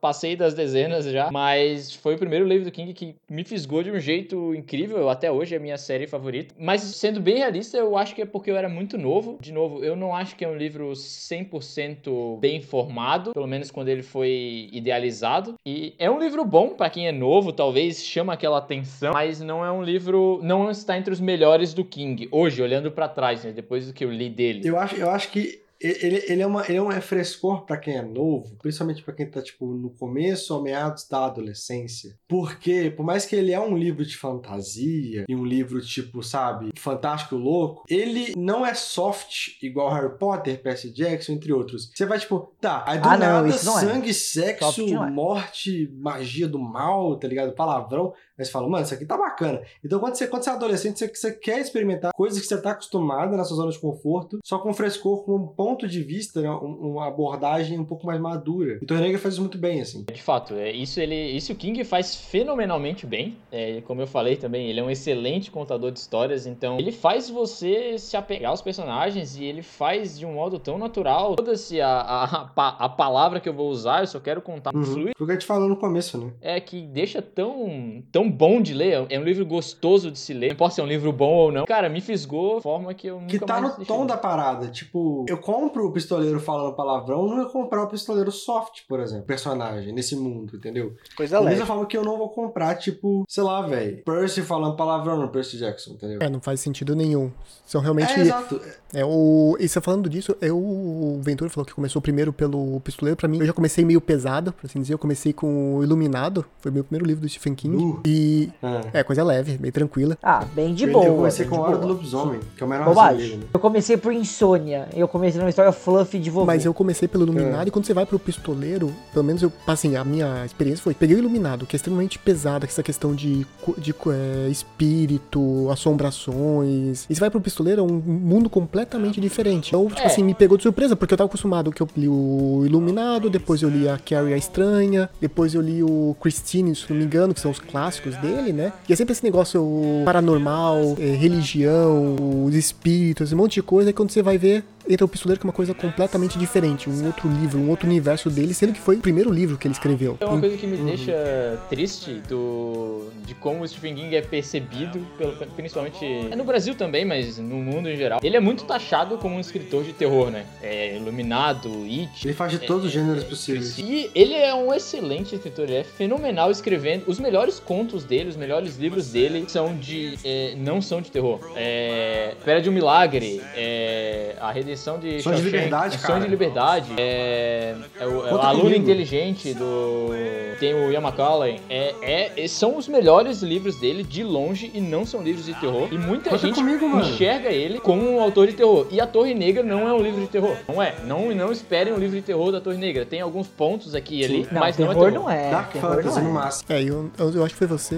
passei das dezenas já, mas foi o primeiro livro do King que me fisgou de um jeito incrível, até hoje é a minha série favorita. Mas sendo bem realista, eu acho que é porque eu era muito novo. De novo, eu não acho que é um livro 100% bem formado, pelo menos quando ele foi idealizado. E é um livro bom pra quem é novo, talvez chama aquela atenção, mas não é um livro, não está entre os melhores do King hoje, olhando pra trás, né, depois do que eu li dele. Eu acho, eu acho que Ele, ele, é uma, ele é um refrescor pra quem é novo, principalmente pra quem tá, tipo, no começo ou meados da adolescência. Porque, por mais que ele é um livro de fantasia e um livro, tipo, sabe, fantástico louco, ele não é soft igual Harry Potter, Percy Jackson, entre outros. Você vai, tipo, tá, aí do Ah, nada, não é. sangue, sexo, é. morte, magia do mal, tá ligado? Palavrão. Aí você fala, mano, isso aqui tá bacana. Então, quando você, quando você é adolescente, você, você quer experimentar coisas que você tá acostumado na sua zona de conforto, só com frescor, com um ponto de vista, né? um- uma abordagem um pouco mais madura. E Torneira faz isso muito bem, assim. De fato, é, isso ele, isso o King faz fenomenalmente bem. É, como eu falei também, ele é um excelente contador de histórias, então ele faz você se apegar aos personagens e ele faz de um modo tão natural. Foda-se a, a, a, pa- a palavra que eu vou usar, eu só quero contar Uhum. fluir. Foi o que a gente falou no começo, né? É que deixa tão, tão bom de ler, é um livro gostoso de se ler. Não importa se é um livro bom ou não. Cara, me fisgou de forma que eu nunca Que tá mais no tom da parada. Tipo, eu compro o pistoleiro falando palavrão, não ia comprar o pistoleiro soft, por exemplo, personagem, nesse mundo, entendeu? Coisa Da leve. mesma forma que eu não vou comprar, tipo, sei lá, velho, Percy falando palavrão no Percy Jackson, entendeu? É, não faz sentido nenhum. São realmente. É, exato. É, o, e você falando disso, eu, o Ventura falou que começou primeiro pelo Pistoleiro. Pra mim, eu já comecei meio pesado, por assim dizer. Eu comecei com o Iluminado, foi meu primeiro livro do Stephen King. Uh. E É. é coisa leve, bem tranquila. Ah, bem de eu, boa. eu comecei com a Hora do. Lobisomem, que é o menor dele, né? Eu comecei por Insônia. Eu comecei numa história fluffy de vovô. Mas eu comecei pelo Iluminado e quando você vai pro Pistoleiro, pelo menos eu, assim, a minha experiência foi, peguei o Iluminado, que é extremamente pesado, essa questão de, de é, espírito, assombrações. E você vai pro Pistoleiro, é um mundo completamente diferente. Então, tipo É. assim, me pegou de surpresa, porque eu tava acostumado que eu li o Iluminado, depois eu li a Carrie a Estranha, depois eu li o Christine, se não me engano, que são os clássicos dele, né? E é sempre esse negócio paranormal, é, religião, os espíritos, um monte de coisa, e quando você vai ver, entra o Pistoleiro que é uma coisa completamente diferente, um outro livro, um outro universo dele, sendo que foi o primeiro livro que ele escreveu. É uma coisa que me deixa triste do, de como o Stephen King é percebido, pelo, principalmente é no Brasil também, mas no mundo em geral. Ele é muito taxado como um escritor de terror, né? É Iluminado, It. Ele faz de todos os gêneros possíveis. E ele é um excelente escritor, ele é fenomenal escrevendo. Os melhores contos dele, os melhores livros dele são de. é, não são de terror. É. Espera de um Milagre, é. A Redenção de. Sonho de Liberdade, Sonho cara. de Liberdade, é. é o, é o Conta Aluno. Inteligente do. Tem o Ian McCallan. É, é, são os melhores livros dele, de longe, e não são livros de terror. E muita Conta gente comigo, mano. enxerga ele como um autor de terror. E a Torre Negra não é um livro de terror. Não é. Não, não esperem um livro de terror da Torre Negra. Tem alguns pontos aqui e ali, Não, mas terror não é terror. não é. Dark terror Fantasy não é. máximo. É, eu, eu, eu acho que foi você,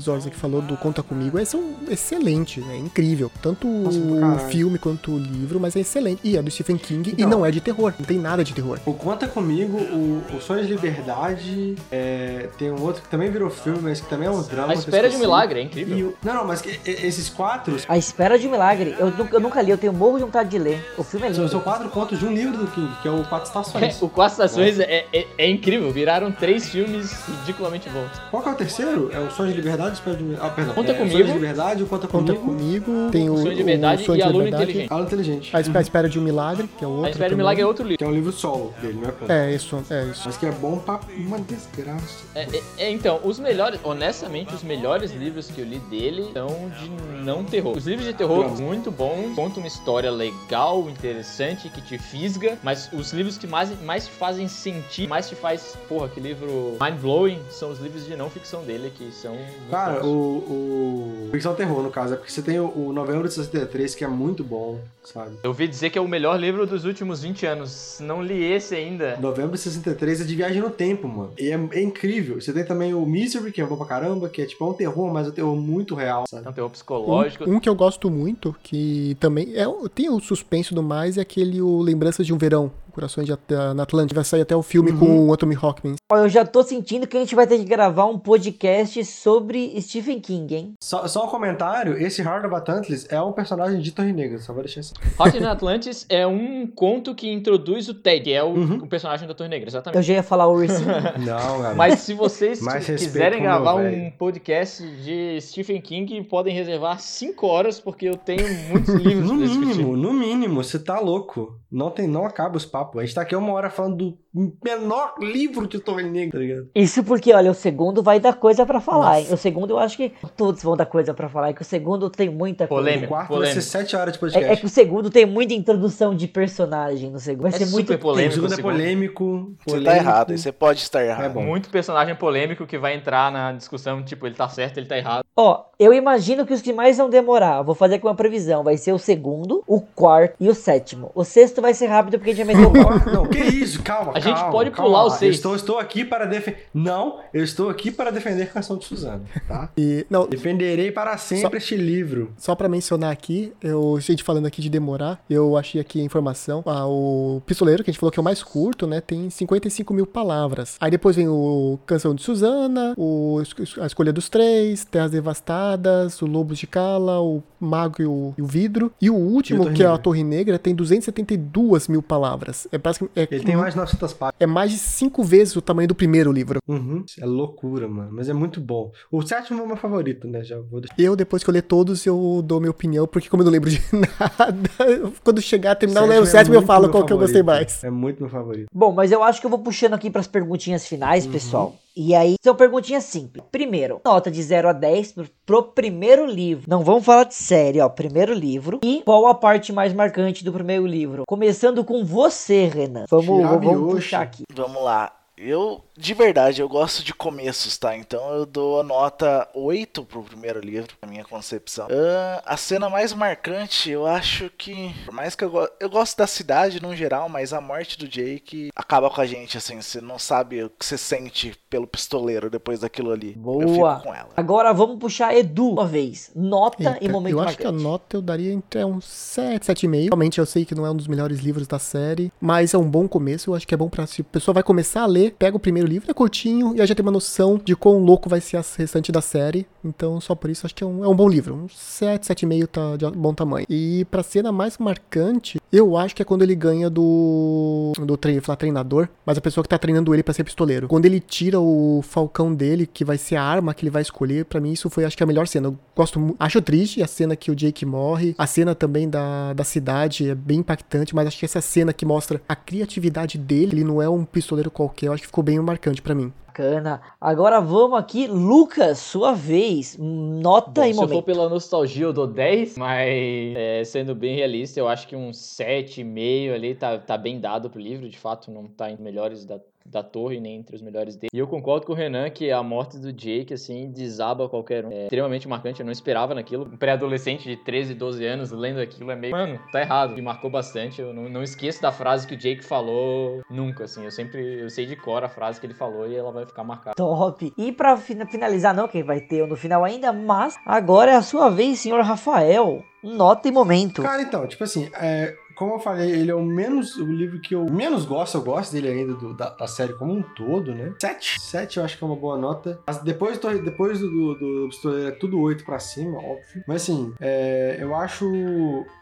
Zorza, que falou do Conta Comigo. É um excelente, é incrível. Tanto Nossa, o filme quanto o livro, mas é excelente. E é do Stephen King e Então. não é de terror, não tem nada de terror. O Conta Comigo, o, o Sonho de Liberdade, é, tem um outro que também virou filme, mas que também é um drama. A Espera de um. Milagre é incrível. E o- não, não, mas que- e- esses quatro A Espera de um Milagre. Eu, eu nunca li, eu tenho morro de vontade de ler. O filme é são, lindo. são quatro contos de um livro do King, que é o Quatro É, Estações. [laughs] o Quatro Estações é, é, é incrível. Viraram três filmes ridiculamente bons. Qual que é o terceiro? É o Sonho de Liberdade? Espera de... Ah, perdão. Conta é, Comigo. Sonho de Liberdade, o Conta Conta Comigo. Comigo, tem o, O Sonho de Verdade Sonho e de Aluno Liberdade, Inteligente. Aula Inteligente. A Espera de um Milagre, que é outro. A Espera de também. Milagre é outro livro. Que é um livro solo dele, não é conta. É, isso, é isso. Mas que é bom pra uma desgraça. É, é- é, então, os melhores, honestamente, os melhores livros que eu li dele são de não terror. Os livros de terror, Pronto. muito bons, contam uma história legal, interessante, que te fisga, mas os livros que mais, mais te fazem sentir, mais te faz, porra, que livro mind-blowing, são os livros de não ficção dele, que são... Cara, o, o. Ficção Terror, no caso, é porque você tem o, o Novembro de 63, que é muito bom, sabe? Eu ouvi dizer que é o melhor livro dos últimos 20 anos. Não li esse ainda. Novembro de 63 é de viagem no tempo, mano. E é, é incrível. Você tem também o Misery, que é bom pra caramba, que é tipo é um terror, mas é um terror muito real, sabe? É um terror psicológico. Um, um que eu gosto muito, que também é, tem o suspense tudo mais, é aquele o Lembranças de um Verão, Corações de, At- na Atlântica. Vai sair até o filme Uhum. com o Anthony Hopkins. Ó, Eu já tô sentindo que a gente vai ter que gravar um podcast sobre Stephen King, hein? Só, só um comentário: esse Hard of Atlantis é um personagem de Torre Negra, só vou deixar assim. Hot in Atlantis é um conto que introduz o Ted, que é o, Uhum. o personagem da Torre Negra, Eu exatamente. já ia falar o Racing. [laughs] Não, cara. Mas se vocês quiserem o meu gravar um podcast de Stephen King, podem reservar 5 horas, porque eu tenho muitos livros [laughs] No mínimo, no mínimo, você tá louco. Não tem, não acaba os papos. Papo. A gente tá aqui uma hora falando do menor livro de Torre Negra, tá ligado? Isso porque, olha, o segundo vai dar coisa pra falar, hein? O segundo eu acho que todos vão dar coisa pra falar, é que o segundo tem muita coisa. O Polêmico, quarto vai polêmico. ser sete horas de É, podcast. é que o segundo tem muita introdução de personagem no segundo. Vai É ser muito polêmico. o segundo é segundo. polêmico. Você polêmico. tá errado, você pode estar errado. É bom. Muito personagem polêmico que vai entrar na discussão, tipo, ele tá certo, ele tá errado. Ó, eu imagino que os que mais vão demorar, vou fazer aqui uma previsão, vai ser o segundo, o quarto e o sétimo. O sexto vai ser rápido porque a gente vai meter o pau. Não, que isso, calma. A gente pode calma, pular o seis. Estou, estou aqui para defender. Não, eu estou aqui para defender a Canção de Suzano, tá? [laughs] e, não, Defenderei para sempre só, este livro. Só para mencionar aqui, eu, gente falando aqui de demorar, eu achei aqui a informação. Ah, o Pistoleiro, que a gente falou que é o mais curto, né? Tem 55 mil palavras. Aí depois vem o Canção de Suzana, o, A Escolha dos Três, Terras Devastadas, O Lobo de Cala, O Mago e o, e o Vidro. E o último, e que é a Torre Negra, tem 272 mil palavras. É, é Ele tem mais 900 páginas. É mais de cinco vezes o tamanho do primeiro livro. Uhum. É loucura, mano. Mas é muito bom. O sétimo é meu favorito, né? Já vou deixar. Eu, depois que eu ler todos, eu dou minha opinião, porque como eu não lembro de [laughs] nada, quando chegar a terminar, sétimo eu leio o é sétimo é eu falo qual favorito. que eu gostei mais. É muito meu favorito. Bom, mas eu acho que eu vou puxando aqui para as perguntinhas finais, uhum. pessoal. E aí, são perguntinhas simples. Primeiro, nota de 0 a 10 pro, pro primeiro livro. Não vamos falar de série, ó. Primeiro livro. E qual a parte mais marcante do primeiro livro? Começando com você, Renan. Vamos, Shirabi vamos puxar aqui. Vamos lá. Eu, de verdade, eu gosto de começos, tá? Então eu dou a nota 8 pro primeiro livro, na minha concepção. Ah, a cena mais marcante, eu acho que. Por mais que eu, go eu gosto da cidade no geral, mas a morte do Jake acaba com a gente, assim. Você não sabe o que você sente pelo pistoleiro depois daquilo ali. Eu Boa. fico com ela. Agora vamos puxar Edu uma vez. Nota e Eita, momento eu acho que a marcante. nota eu daria entre uns 7, 7,5. Realmente eu sei que não é um dos melhores livros da série, mas é um bom começo. Eu acho que é bom pra se a pessoa vai começar a ler, pega o primeiro livro, é curtinho, e aí já tem uma noção de quão louco vai ser a restante da série. Então, só por isso, acho que é um, é um bom livro. Um 7, 7,5 tá de bom tamanho. E pra cena mais marcante, eu acho que é quando ele ganha do. do falar treinador, mas a pessoa que tá treinando ele pra ser pistoleiro. Quando ele tira o falcão dele, que vai ser a arma que ele vai escolher, pra mim isso foi, acho que a melhor cena. Eu gosto Acho triste a cena que o Jake morre, a cena também da, da cidade é bem impactante, mas acho que essa cena que mostra a criatividade dele, ele não é um pistoleiro qualquer, acho que ficou bem marcante pra mim. Bacana. Agora vamos aqui, Lucas, sua vez. Nota Bom, e se eu for momento. pela nostalgia, eu dou 10, mas é, sendo bem realista, eu acho que um 7,5 ali tá, tá bem dado pro livro, de fato, não tá os melhores da, da torre, nem entre os melhores dele. E eu concordo com o Renan que a morte do Jake, assim, desaba qualquer um. É extremamente marcante, eu não esperava naquilo. Um pré-adolescente de 13, 12 anos lendo aquilo é meio. Mano, tá errado. Me marcou bastante. Eu não, não esqueço da frase que o Jake falou nunca, assim. Eu sempre. Eu sei de cor a frase que ele falou e ela vai ficar marcada. Top. E pra fina- finalizar, não, que vai ter no final ainda, mas agora é a sua vez, senhor Rafael. Nota e momento. Cara, então, tipo assim, é, como eu falei, ele é o menos o livro que eu menos gosto, eu gosto dele ainda do- da, da série como um todo, né? Sete. Sete eu acho que é uma boa nota. Mas depois, do- depois do, do, do é tudo oito pra cima, óbvio. Mas assim, é, eu acho.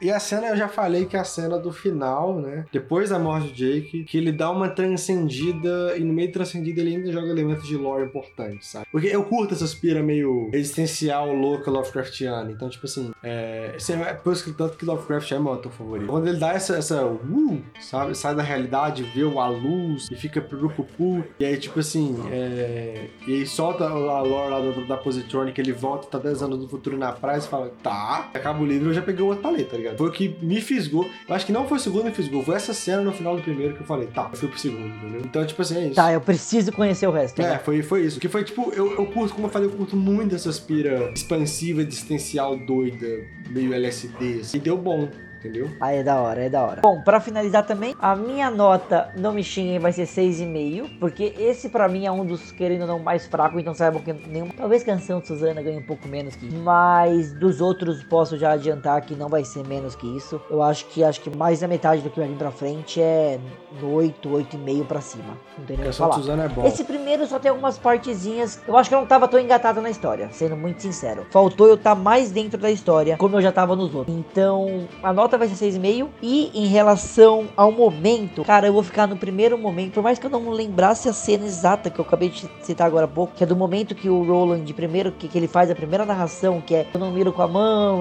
E a cena, eu já falei que é a cena do final, né? Depois da morte do Jake, que ele dá uma transcendida, e no meio transcendida ele ainda joga elementos de lore importantes, sabe? Porque eu curto essa pira meio existencial, louca, Lovecraftiana. Então, tipo assim, é, assim, é por isso que tanto que Lovecraft é meu autor favorito. Quando ele dá essa, essa uh, sabe, sai da realidade, vê a luz e fica purucupu, e aí, tipo assim, é, e aí solta a lore lá da, da Positronic, ele volta, tá 10 anos no futuro na praia e fala, tá, acaba o livro, eu já peguei o outro paleta, tá ligado? Foi o que me fisgou. Eu acho que não foi o segundo que me fisgou, foi essa cena no final do primeiro que eu falei, tá, eu fui pro segundo, entendeu? Então, tipo assim, é isso. Tá, eu preciso conhecer o resto. É, né? foi, foi isso. Que foi tipo, eu, eu curto, como eu falei, eu curto muito essa aspira expansiva, existencial, doida, meio LSD, assim. E deu bom, entendeu? Aí é da hora, é da hora. Bom, pra finalizar também, a minha nota, não me xinguem, vai ser 6,5, porque esse pra mim é um dos, querendo ou não, mais fracos, então saibam que nenhum... Talvez Canção de Suzana ganhe um pouco menos que isso, mas dos outros posso já adiantar que não vai ser menos que isso. Eu acho que acho que mais da metade do que vai vir pra frente é no 8, 8,5 pra cima. Não tem nem o que falar. Suzana é bom. Esse primeiro só tem algumas partezinhas. Eu acho que eu não tava tão engatado na história, sendo muito sincero. Faltou eu estar mais dentro da história, como eu já tava nos outros. Então, a nota nota vai ser 6,5. E em relação ao momento, cara, eu vou ficar no primeiro momento. Por mais que eu não lembrasse a cena exata que eu acabei de citar agora há pouco, que é do momento que o Roland, primeiro, que, que ele faz a primeira narração, que é eu não miro com a mão,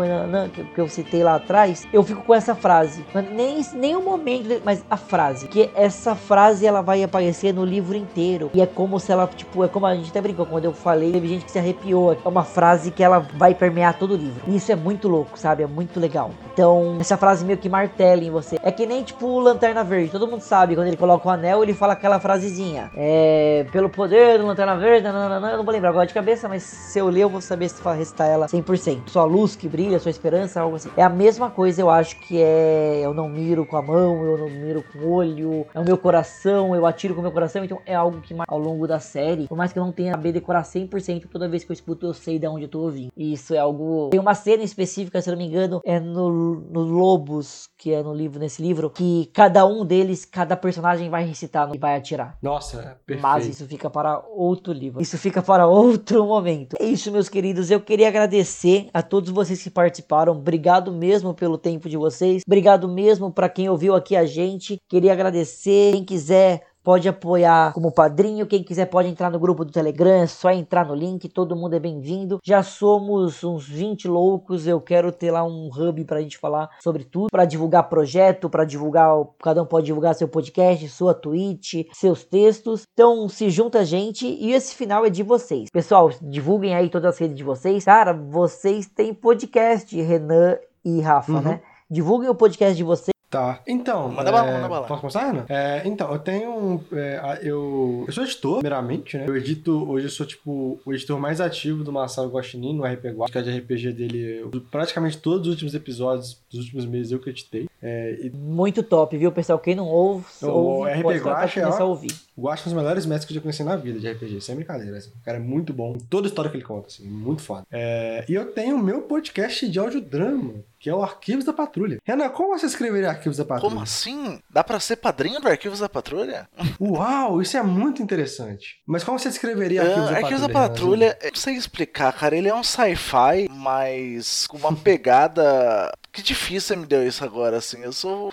que, que eu citei lá atrás, eu fico com essa frase. Nem, nem o momento, mas a frase. Que essa frase ela vai aparecer no livro inteiro. E é como se ela, tipo, é como a gente até brincou quando eu falei, teve gente que se arrepiou. É uma frase que ela vai permear todo o livro. E isso é muito louco, sabe? É muito legal. Então, essa frase meio que martela em você. É que nem, tipo, o Lanterna Verde. Todo mundo sabe, quando ele coloca o anel, ele fala aquela frasezinha. É. Pelo poder do Lanterna Verde, nananana, eu não vou lembrar agora de cabeça, mas se eu ler, eu vou saber se recitar ela 100%. Sua luz que brilha, sua esperança, algo assim. É a mesma coisa, eu acho que é. Eu não miro com a mão, eu não miro com o olho, é o meu coração, eu atiro com o meu coração. Então, é algo que ao longo da série, por mais que eu não tenha saber decorar 100%, toda vez que eu escuto, eu sei de onde eu tô ouvindo. E isso é algo. Tem uma cena específica, se eu não me engano, é no, no Lobos, que é no livro, nesse livro, que cada um deles, cada personagem vai recitar e vai atirar. Nossa, perfeito. Mas isso fica para outro livro. Isso fica para [laughs] outro momento. É isso, meus queridos. Eu queria agradecer a todos vocês que participaram. Obrigado mesmo pelo tempo de vocês. Obrigado mesmo para quem ouviu aqui a gente. Queria agradecer. Quem quiser pode apoiar como padrinho. Quem quiser pode entrar no grupo do Telegram, é só entrar no link, todo mundo é bem-vindo. Já somos uns 20 loucos, eu quero ter lá um hub pra gente falar sobre tudo, pra divulgar projeto, pra divulgar, cada um pode divulgar seu podcast, sua tweet, seus textos. Então se junta a gente e esse final é de vocês. Pessoal, divulguem aí todas as redes de vocês. Cara, vocês têm podcast, Renan e Rafa, Uhum. né? Divulguem o podcast de vocês. Tá. Então. Manda é, bala, manda bala. Posso começar, Renan? É, então, eu tenho. um, é, eu, eu sou editor, primeiramente, né? Eu edito. Hoje eu sou, tipo, o editor mais ativo do Marcelo Guaxinim no RP Guax. que é de RPG dele. eu- praticamente todos os últimos episódios dos últimos meses eu que editei. É, e Muito top, viu, pessoal? Quem não ouve, O ouve RP pode tentar Guacha, começar ó. a ouvir. O Guax é um dos melhores mestres que eu já conheci na vida de RPG, sem brincadeira. Assim. O cara é muito bom. Toda a história que ele conta, assim, muito foda. É, e eu tenho o meu podcast de audiodrama, que é o Arquivos da Patrulha. Renan, como você escreveria Arquivos da Patrulha? Como assim? Dá pra ser padrinho do Arquivos da Patrulha? [laughs] Uau, isso é muito interessante. Mas como você descreveria Ah, Arquivos da Arquivos da Patrulha? Patrulha, eu não sei explicar, cara. Ele é um sci-fi, mas com uma [laughs] pegada. Que difícil você me deu isso agora, assim. Eu sou.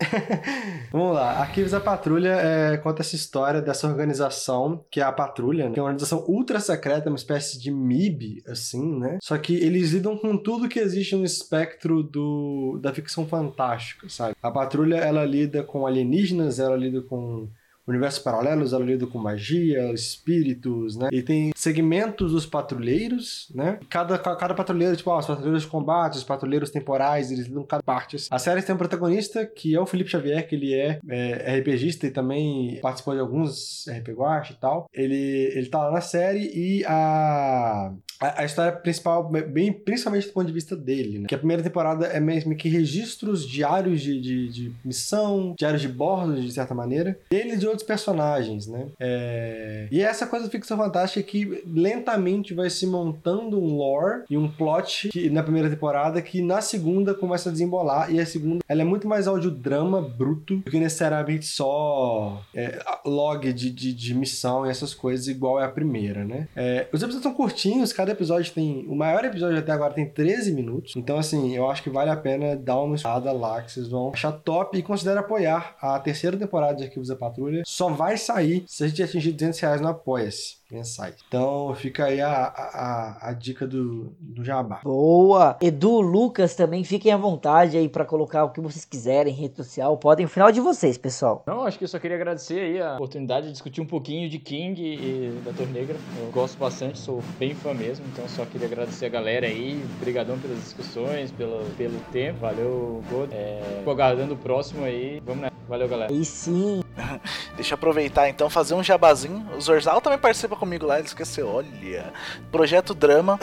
[laughs] Vamos lá, Arquivos da Patrulha é, conta essa história dessa organização, que é a Patrulha, né? que é uma organização ultra secreta, uma espécie de MIB, assim, né? Só que eles lidam com tudo que existe no espectro do, da ficção fantástica, sabe? A Patrulha, ela lida com alienígenas, ela lida com universos paralelos, ela lida com magia, espíritos, né? E tem segmentos dos patrulheiros, né? Cada, cada patrulheiro, tipo, ó, os patrulheiros de combate, os patrulheiros temporais, eles lidam com cada parte. A série tem um protagonista que é o Felipe Xavier, que ele é, é RPGista e também participou de alguns RPG Watch e tal. Ele, ele tá lá na série e a, a, história principal, bem, principalmente do ponto de vista dele, né? Que a primeira temporada é mesmo que registros diários de, de, de missão, diários de bordo, de certa maneira, dele e de outros personagens, né? É... E é essa coisa da ficção fantástica que lentamente vai se montando um lore e um plot que, na primeira temporada que na segunda começa a desembolar e a segunda ela é muito mais audiodrama bruto do que necessariamente só é, log de, de, de missão e essas coisas igual é a primeira, né? É, os episódios são curtinhos, cada episódio tem... O maior episódio até agora tem 13 minutos, então assim, eu acho que vale a pena dar uma espada lá que vocês vão achar top e considere apoiar a terceira temporada de Arquivos da Patrulha. Só vai sair se a gente atingir 200 reais no Apoia-se mensais. Então fica aí a, a, a dica do, do Jabá. Boa! Edu, Lucas também, fiquem à vontade aí pra colocar o que vocês quiserem em rede social. Podem, o final de vocês, pessoal. Não, acho que eu só queria agradecer aí a oportunidade de discutir um pouquinho de King e da Torre Negra. Eu gosto bastante, sou bem fã mesmo, então só queria agradecer a galera aí. Obrigadão pelas discussões, pelo, pelo tempo. Valeu, God. É, tô aguardando o próximo aí. Vamos nessa. Valeu, galera. Aí sim, [laughs] Deixa eu aproveitar então, fazer um jabazinho. O Zorzal também participa comigo lá, ele esqueceu. Olha, Projeto Drama.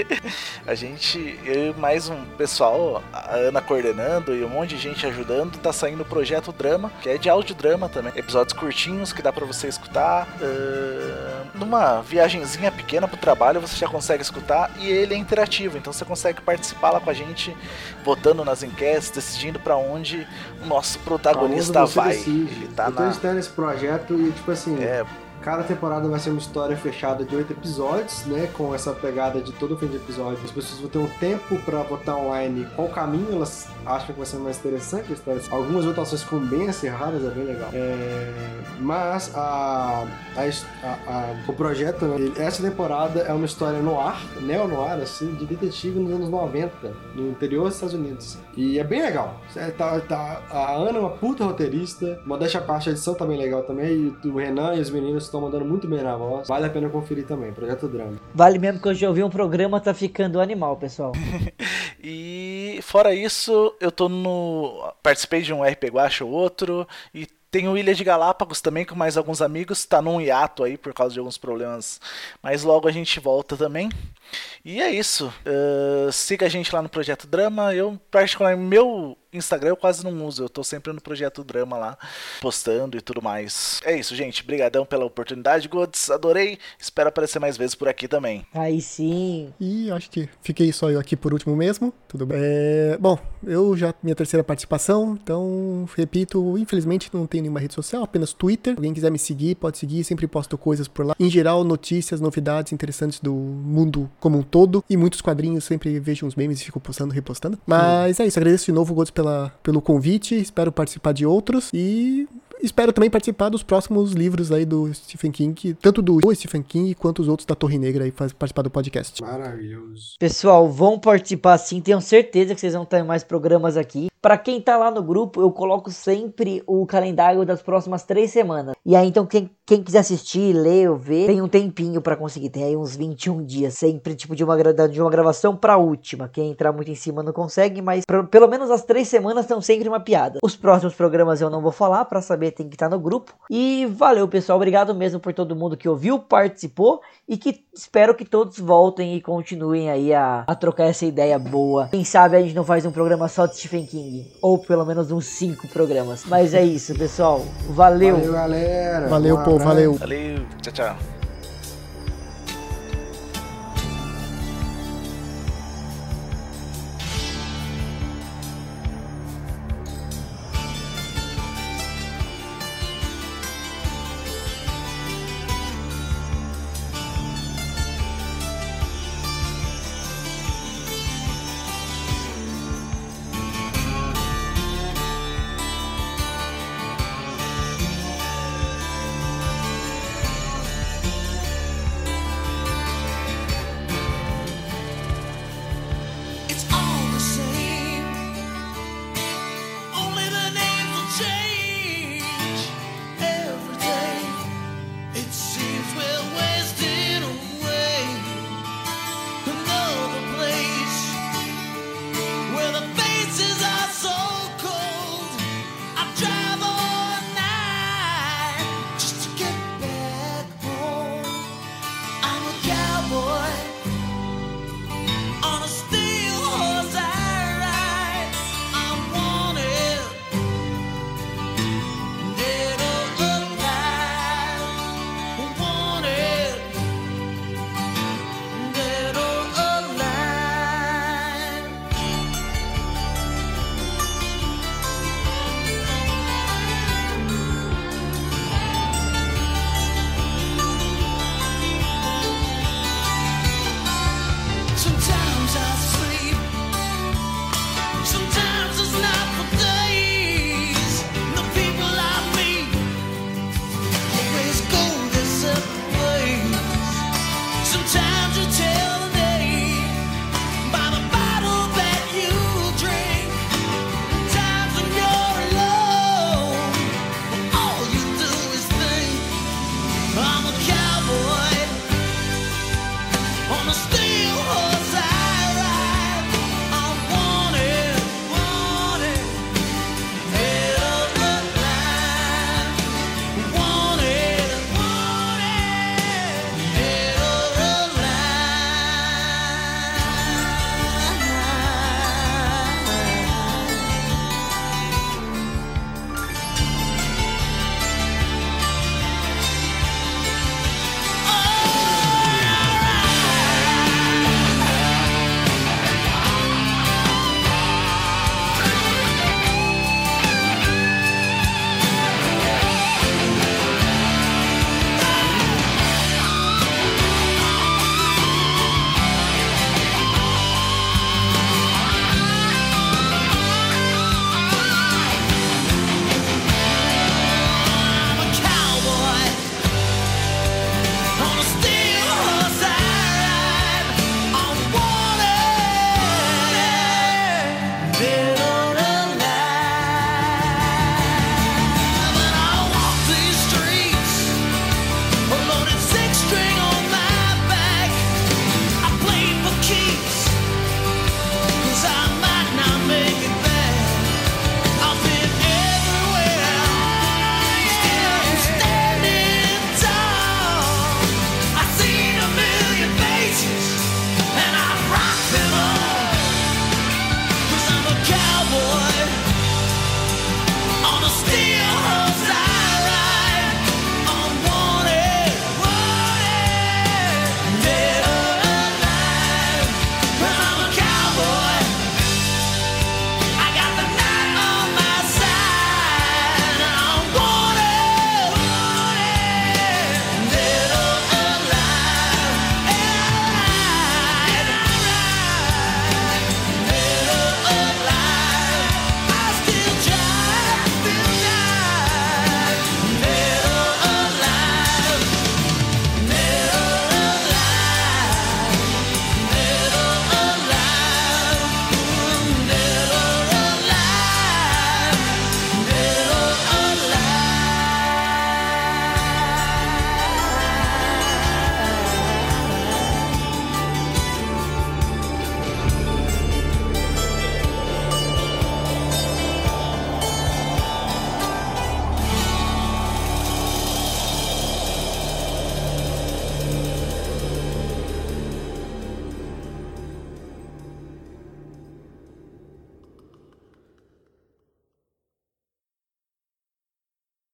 [laughs] a gente, eu e mais um pessoal, a Ana coordenando e um monte de gente ajudando, tá saindo o Projeto Drama, que é de audiodrama também. Episódios curtinhos que dá pra você escutar. ahn, numa viagenzinha pequena pro trabalho você já consegue escutar e ele é interativo, então você consegue participar lá com a gente, votando nas enquetes, decidindo pra onde o nosso protagonista vai. decide. Ele tá eu tô na. editando esse projeto e, tipo assim, É, Cada temporada vai ser uma história fechada de oito episódios, né? Com essa pegada de todo fim de episódio. As pessoas vão ter um tempo pra votar online qual caminho elas acham que vai ser mais interessante. a. Algumas votações ficam bem acirradas, é bem legal. É, Mas a, a a- a- o projeto, né, essa temporada é uma história no ar, neo-noir, assim, de detetive nos anos 90, no interior dos Estados Unidos. E é bem legal. É, tá- tá- a Ana é uma puta roteirista, modéstia à parte, a edição tá bem legal também, e o Renan e os meninos estão mandando muito bem na voz. Vale a pena conferir também, Projeto Drama. Vale mesmo que eu já ouvi um programa, tá ficando animal, pessoal. [laughs] E fora isso, eu tô no. Participei de um RP Guacha ou outro. E tem o Ilha de Galápagos também com mais alguns amigos. Tá num hiato aí por causa de alguns problemas. Mas logo a gente volta também. E é isso. Uh, siga a gente lá no Projeto Drama. Eu, particularmente, meu Instagram eu quase não uso. Eu tô sempre no Projeto Drama lá, postando e tudo mais. É isso, gente. Obrigadão pela oportunidade, Gods. Adorei. Espero aparecer mais vezes por aqui também. Aí sim. E acho que fiquei só eu aqui por último mesmo. Tudo bem. É, bom, eu já minha terceira participação, então repito, infelizmente não tenho nenhuma rede social, apenas Twitter. Alguém quiser me seguir, pode seguir, sempre posto coisas por lá. Em geral, notícias, novidades interessantes do mundo como um todo e muitos quadrinhos, sempre vejo uns memes e fico postando, repostando. Mas é isso, agradeço de novo, Gods, pela, pelo convite, espero participar de outros e espero também participar dos próximos livros aí do Stephen King, tanto do Stephen King quanto os outros da Torre Negra aí, participar do podcast. Maravilhoso. Pessoal, vão participar sim, tenho certeza que vocês vão ter mais programas aqui. Pra quem tá lá no grupo, eu coloco sempre o calendário das próximas três semanas. E aí, então, quem, quem quiser assistir, ler ou ver, tem um tempinho pra conseguir. Tem aí uns 21 dias, sempre, tipo, de uma, de uma gravação pra última. Quem entrar muito em cima não consegue, mas pra- pelo menos as três semanas estão sempre uma piada. Os próximos programas eu não vou falar, pra saber tem que estar no grupo. E valeu, pessoal. Obrigado mesmo por todo mundo que ouviu, participou e que espero que todos voltem e continuem aí a, a trocar essa ideia boa. Quem sabe a gente não faz um programa só de Stephen King, ou pelo menos uns cinco programas. Mas é isso, pessoal. Valeu. Valeu, galera. Valeu, Um pô, abraço. valeu. Valeu, tchau, tchau.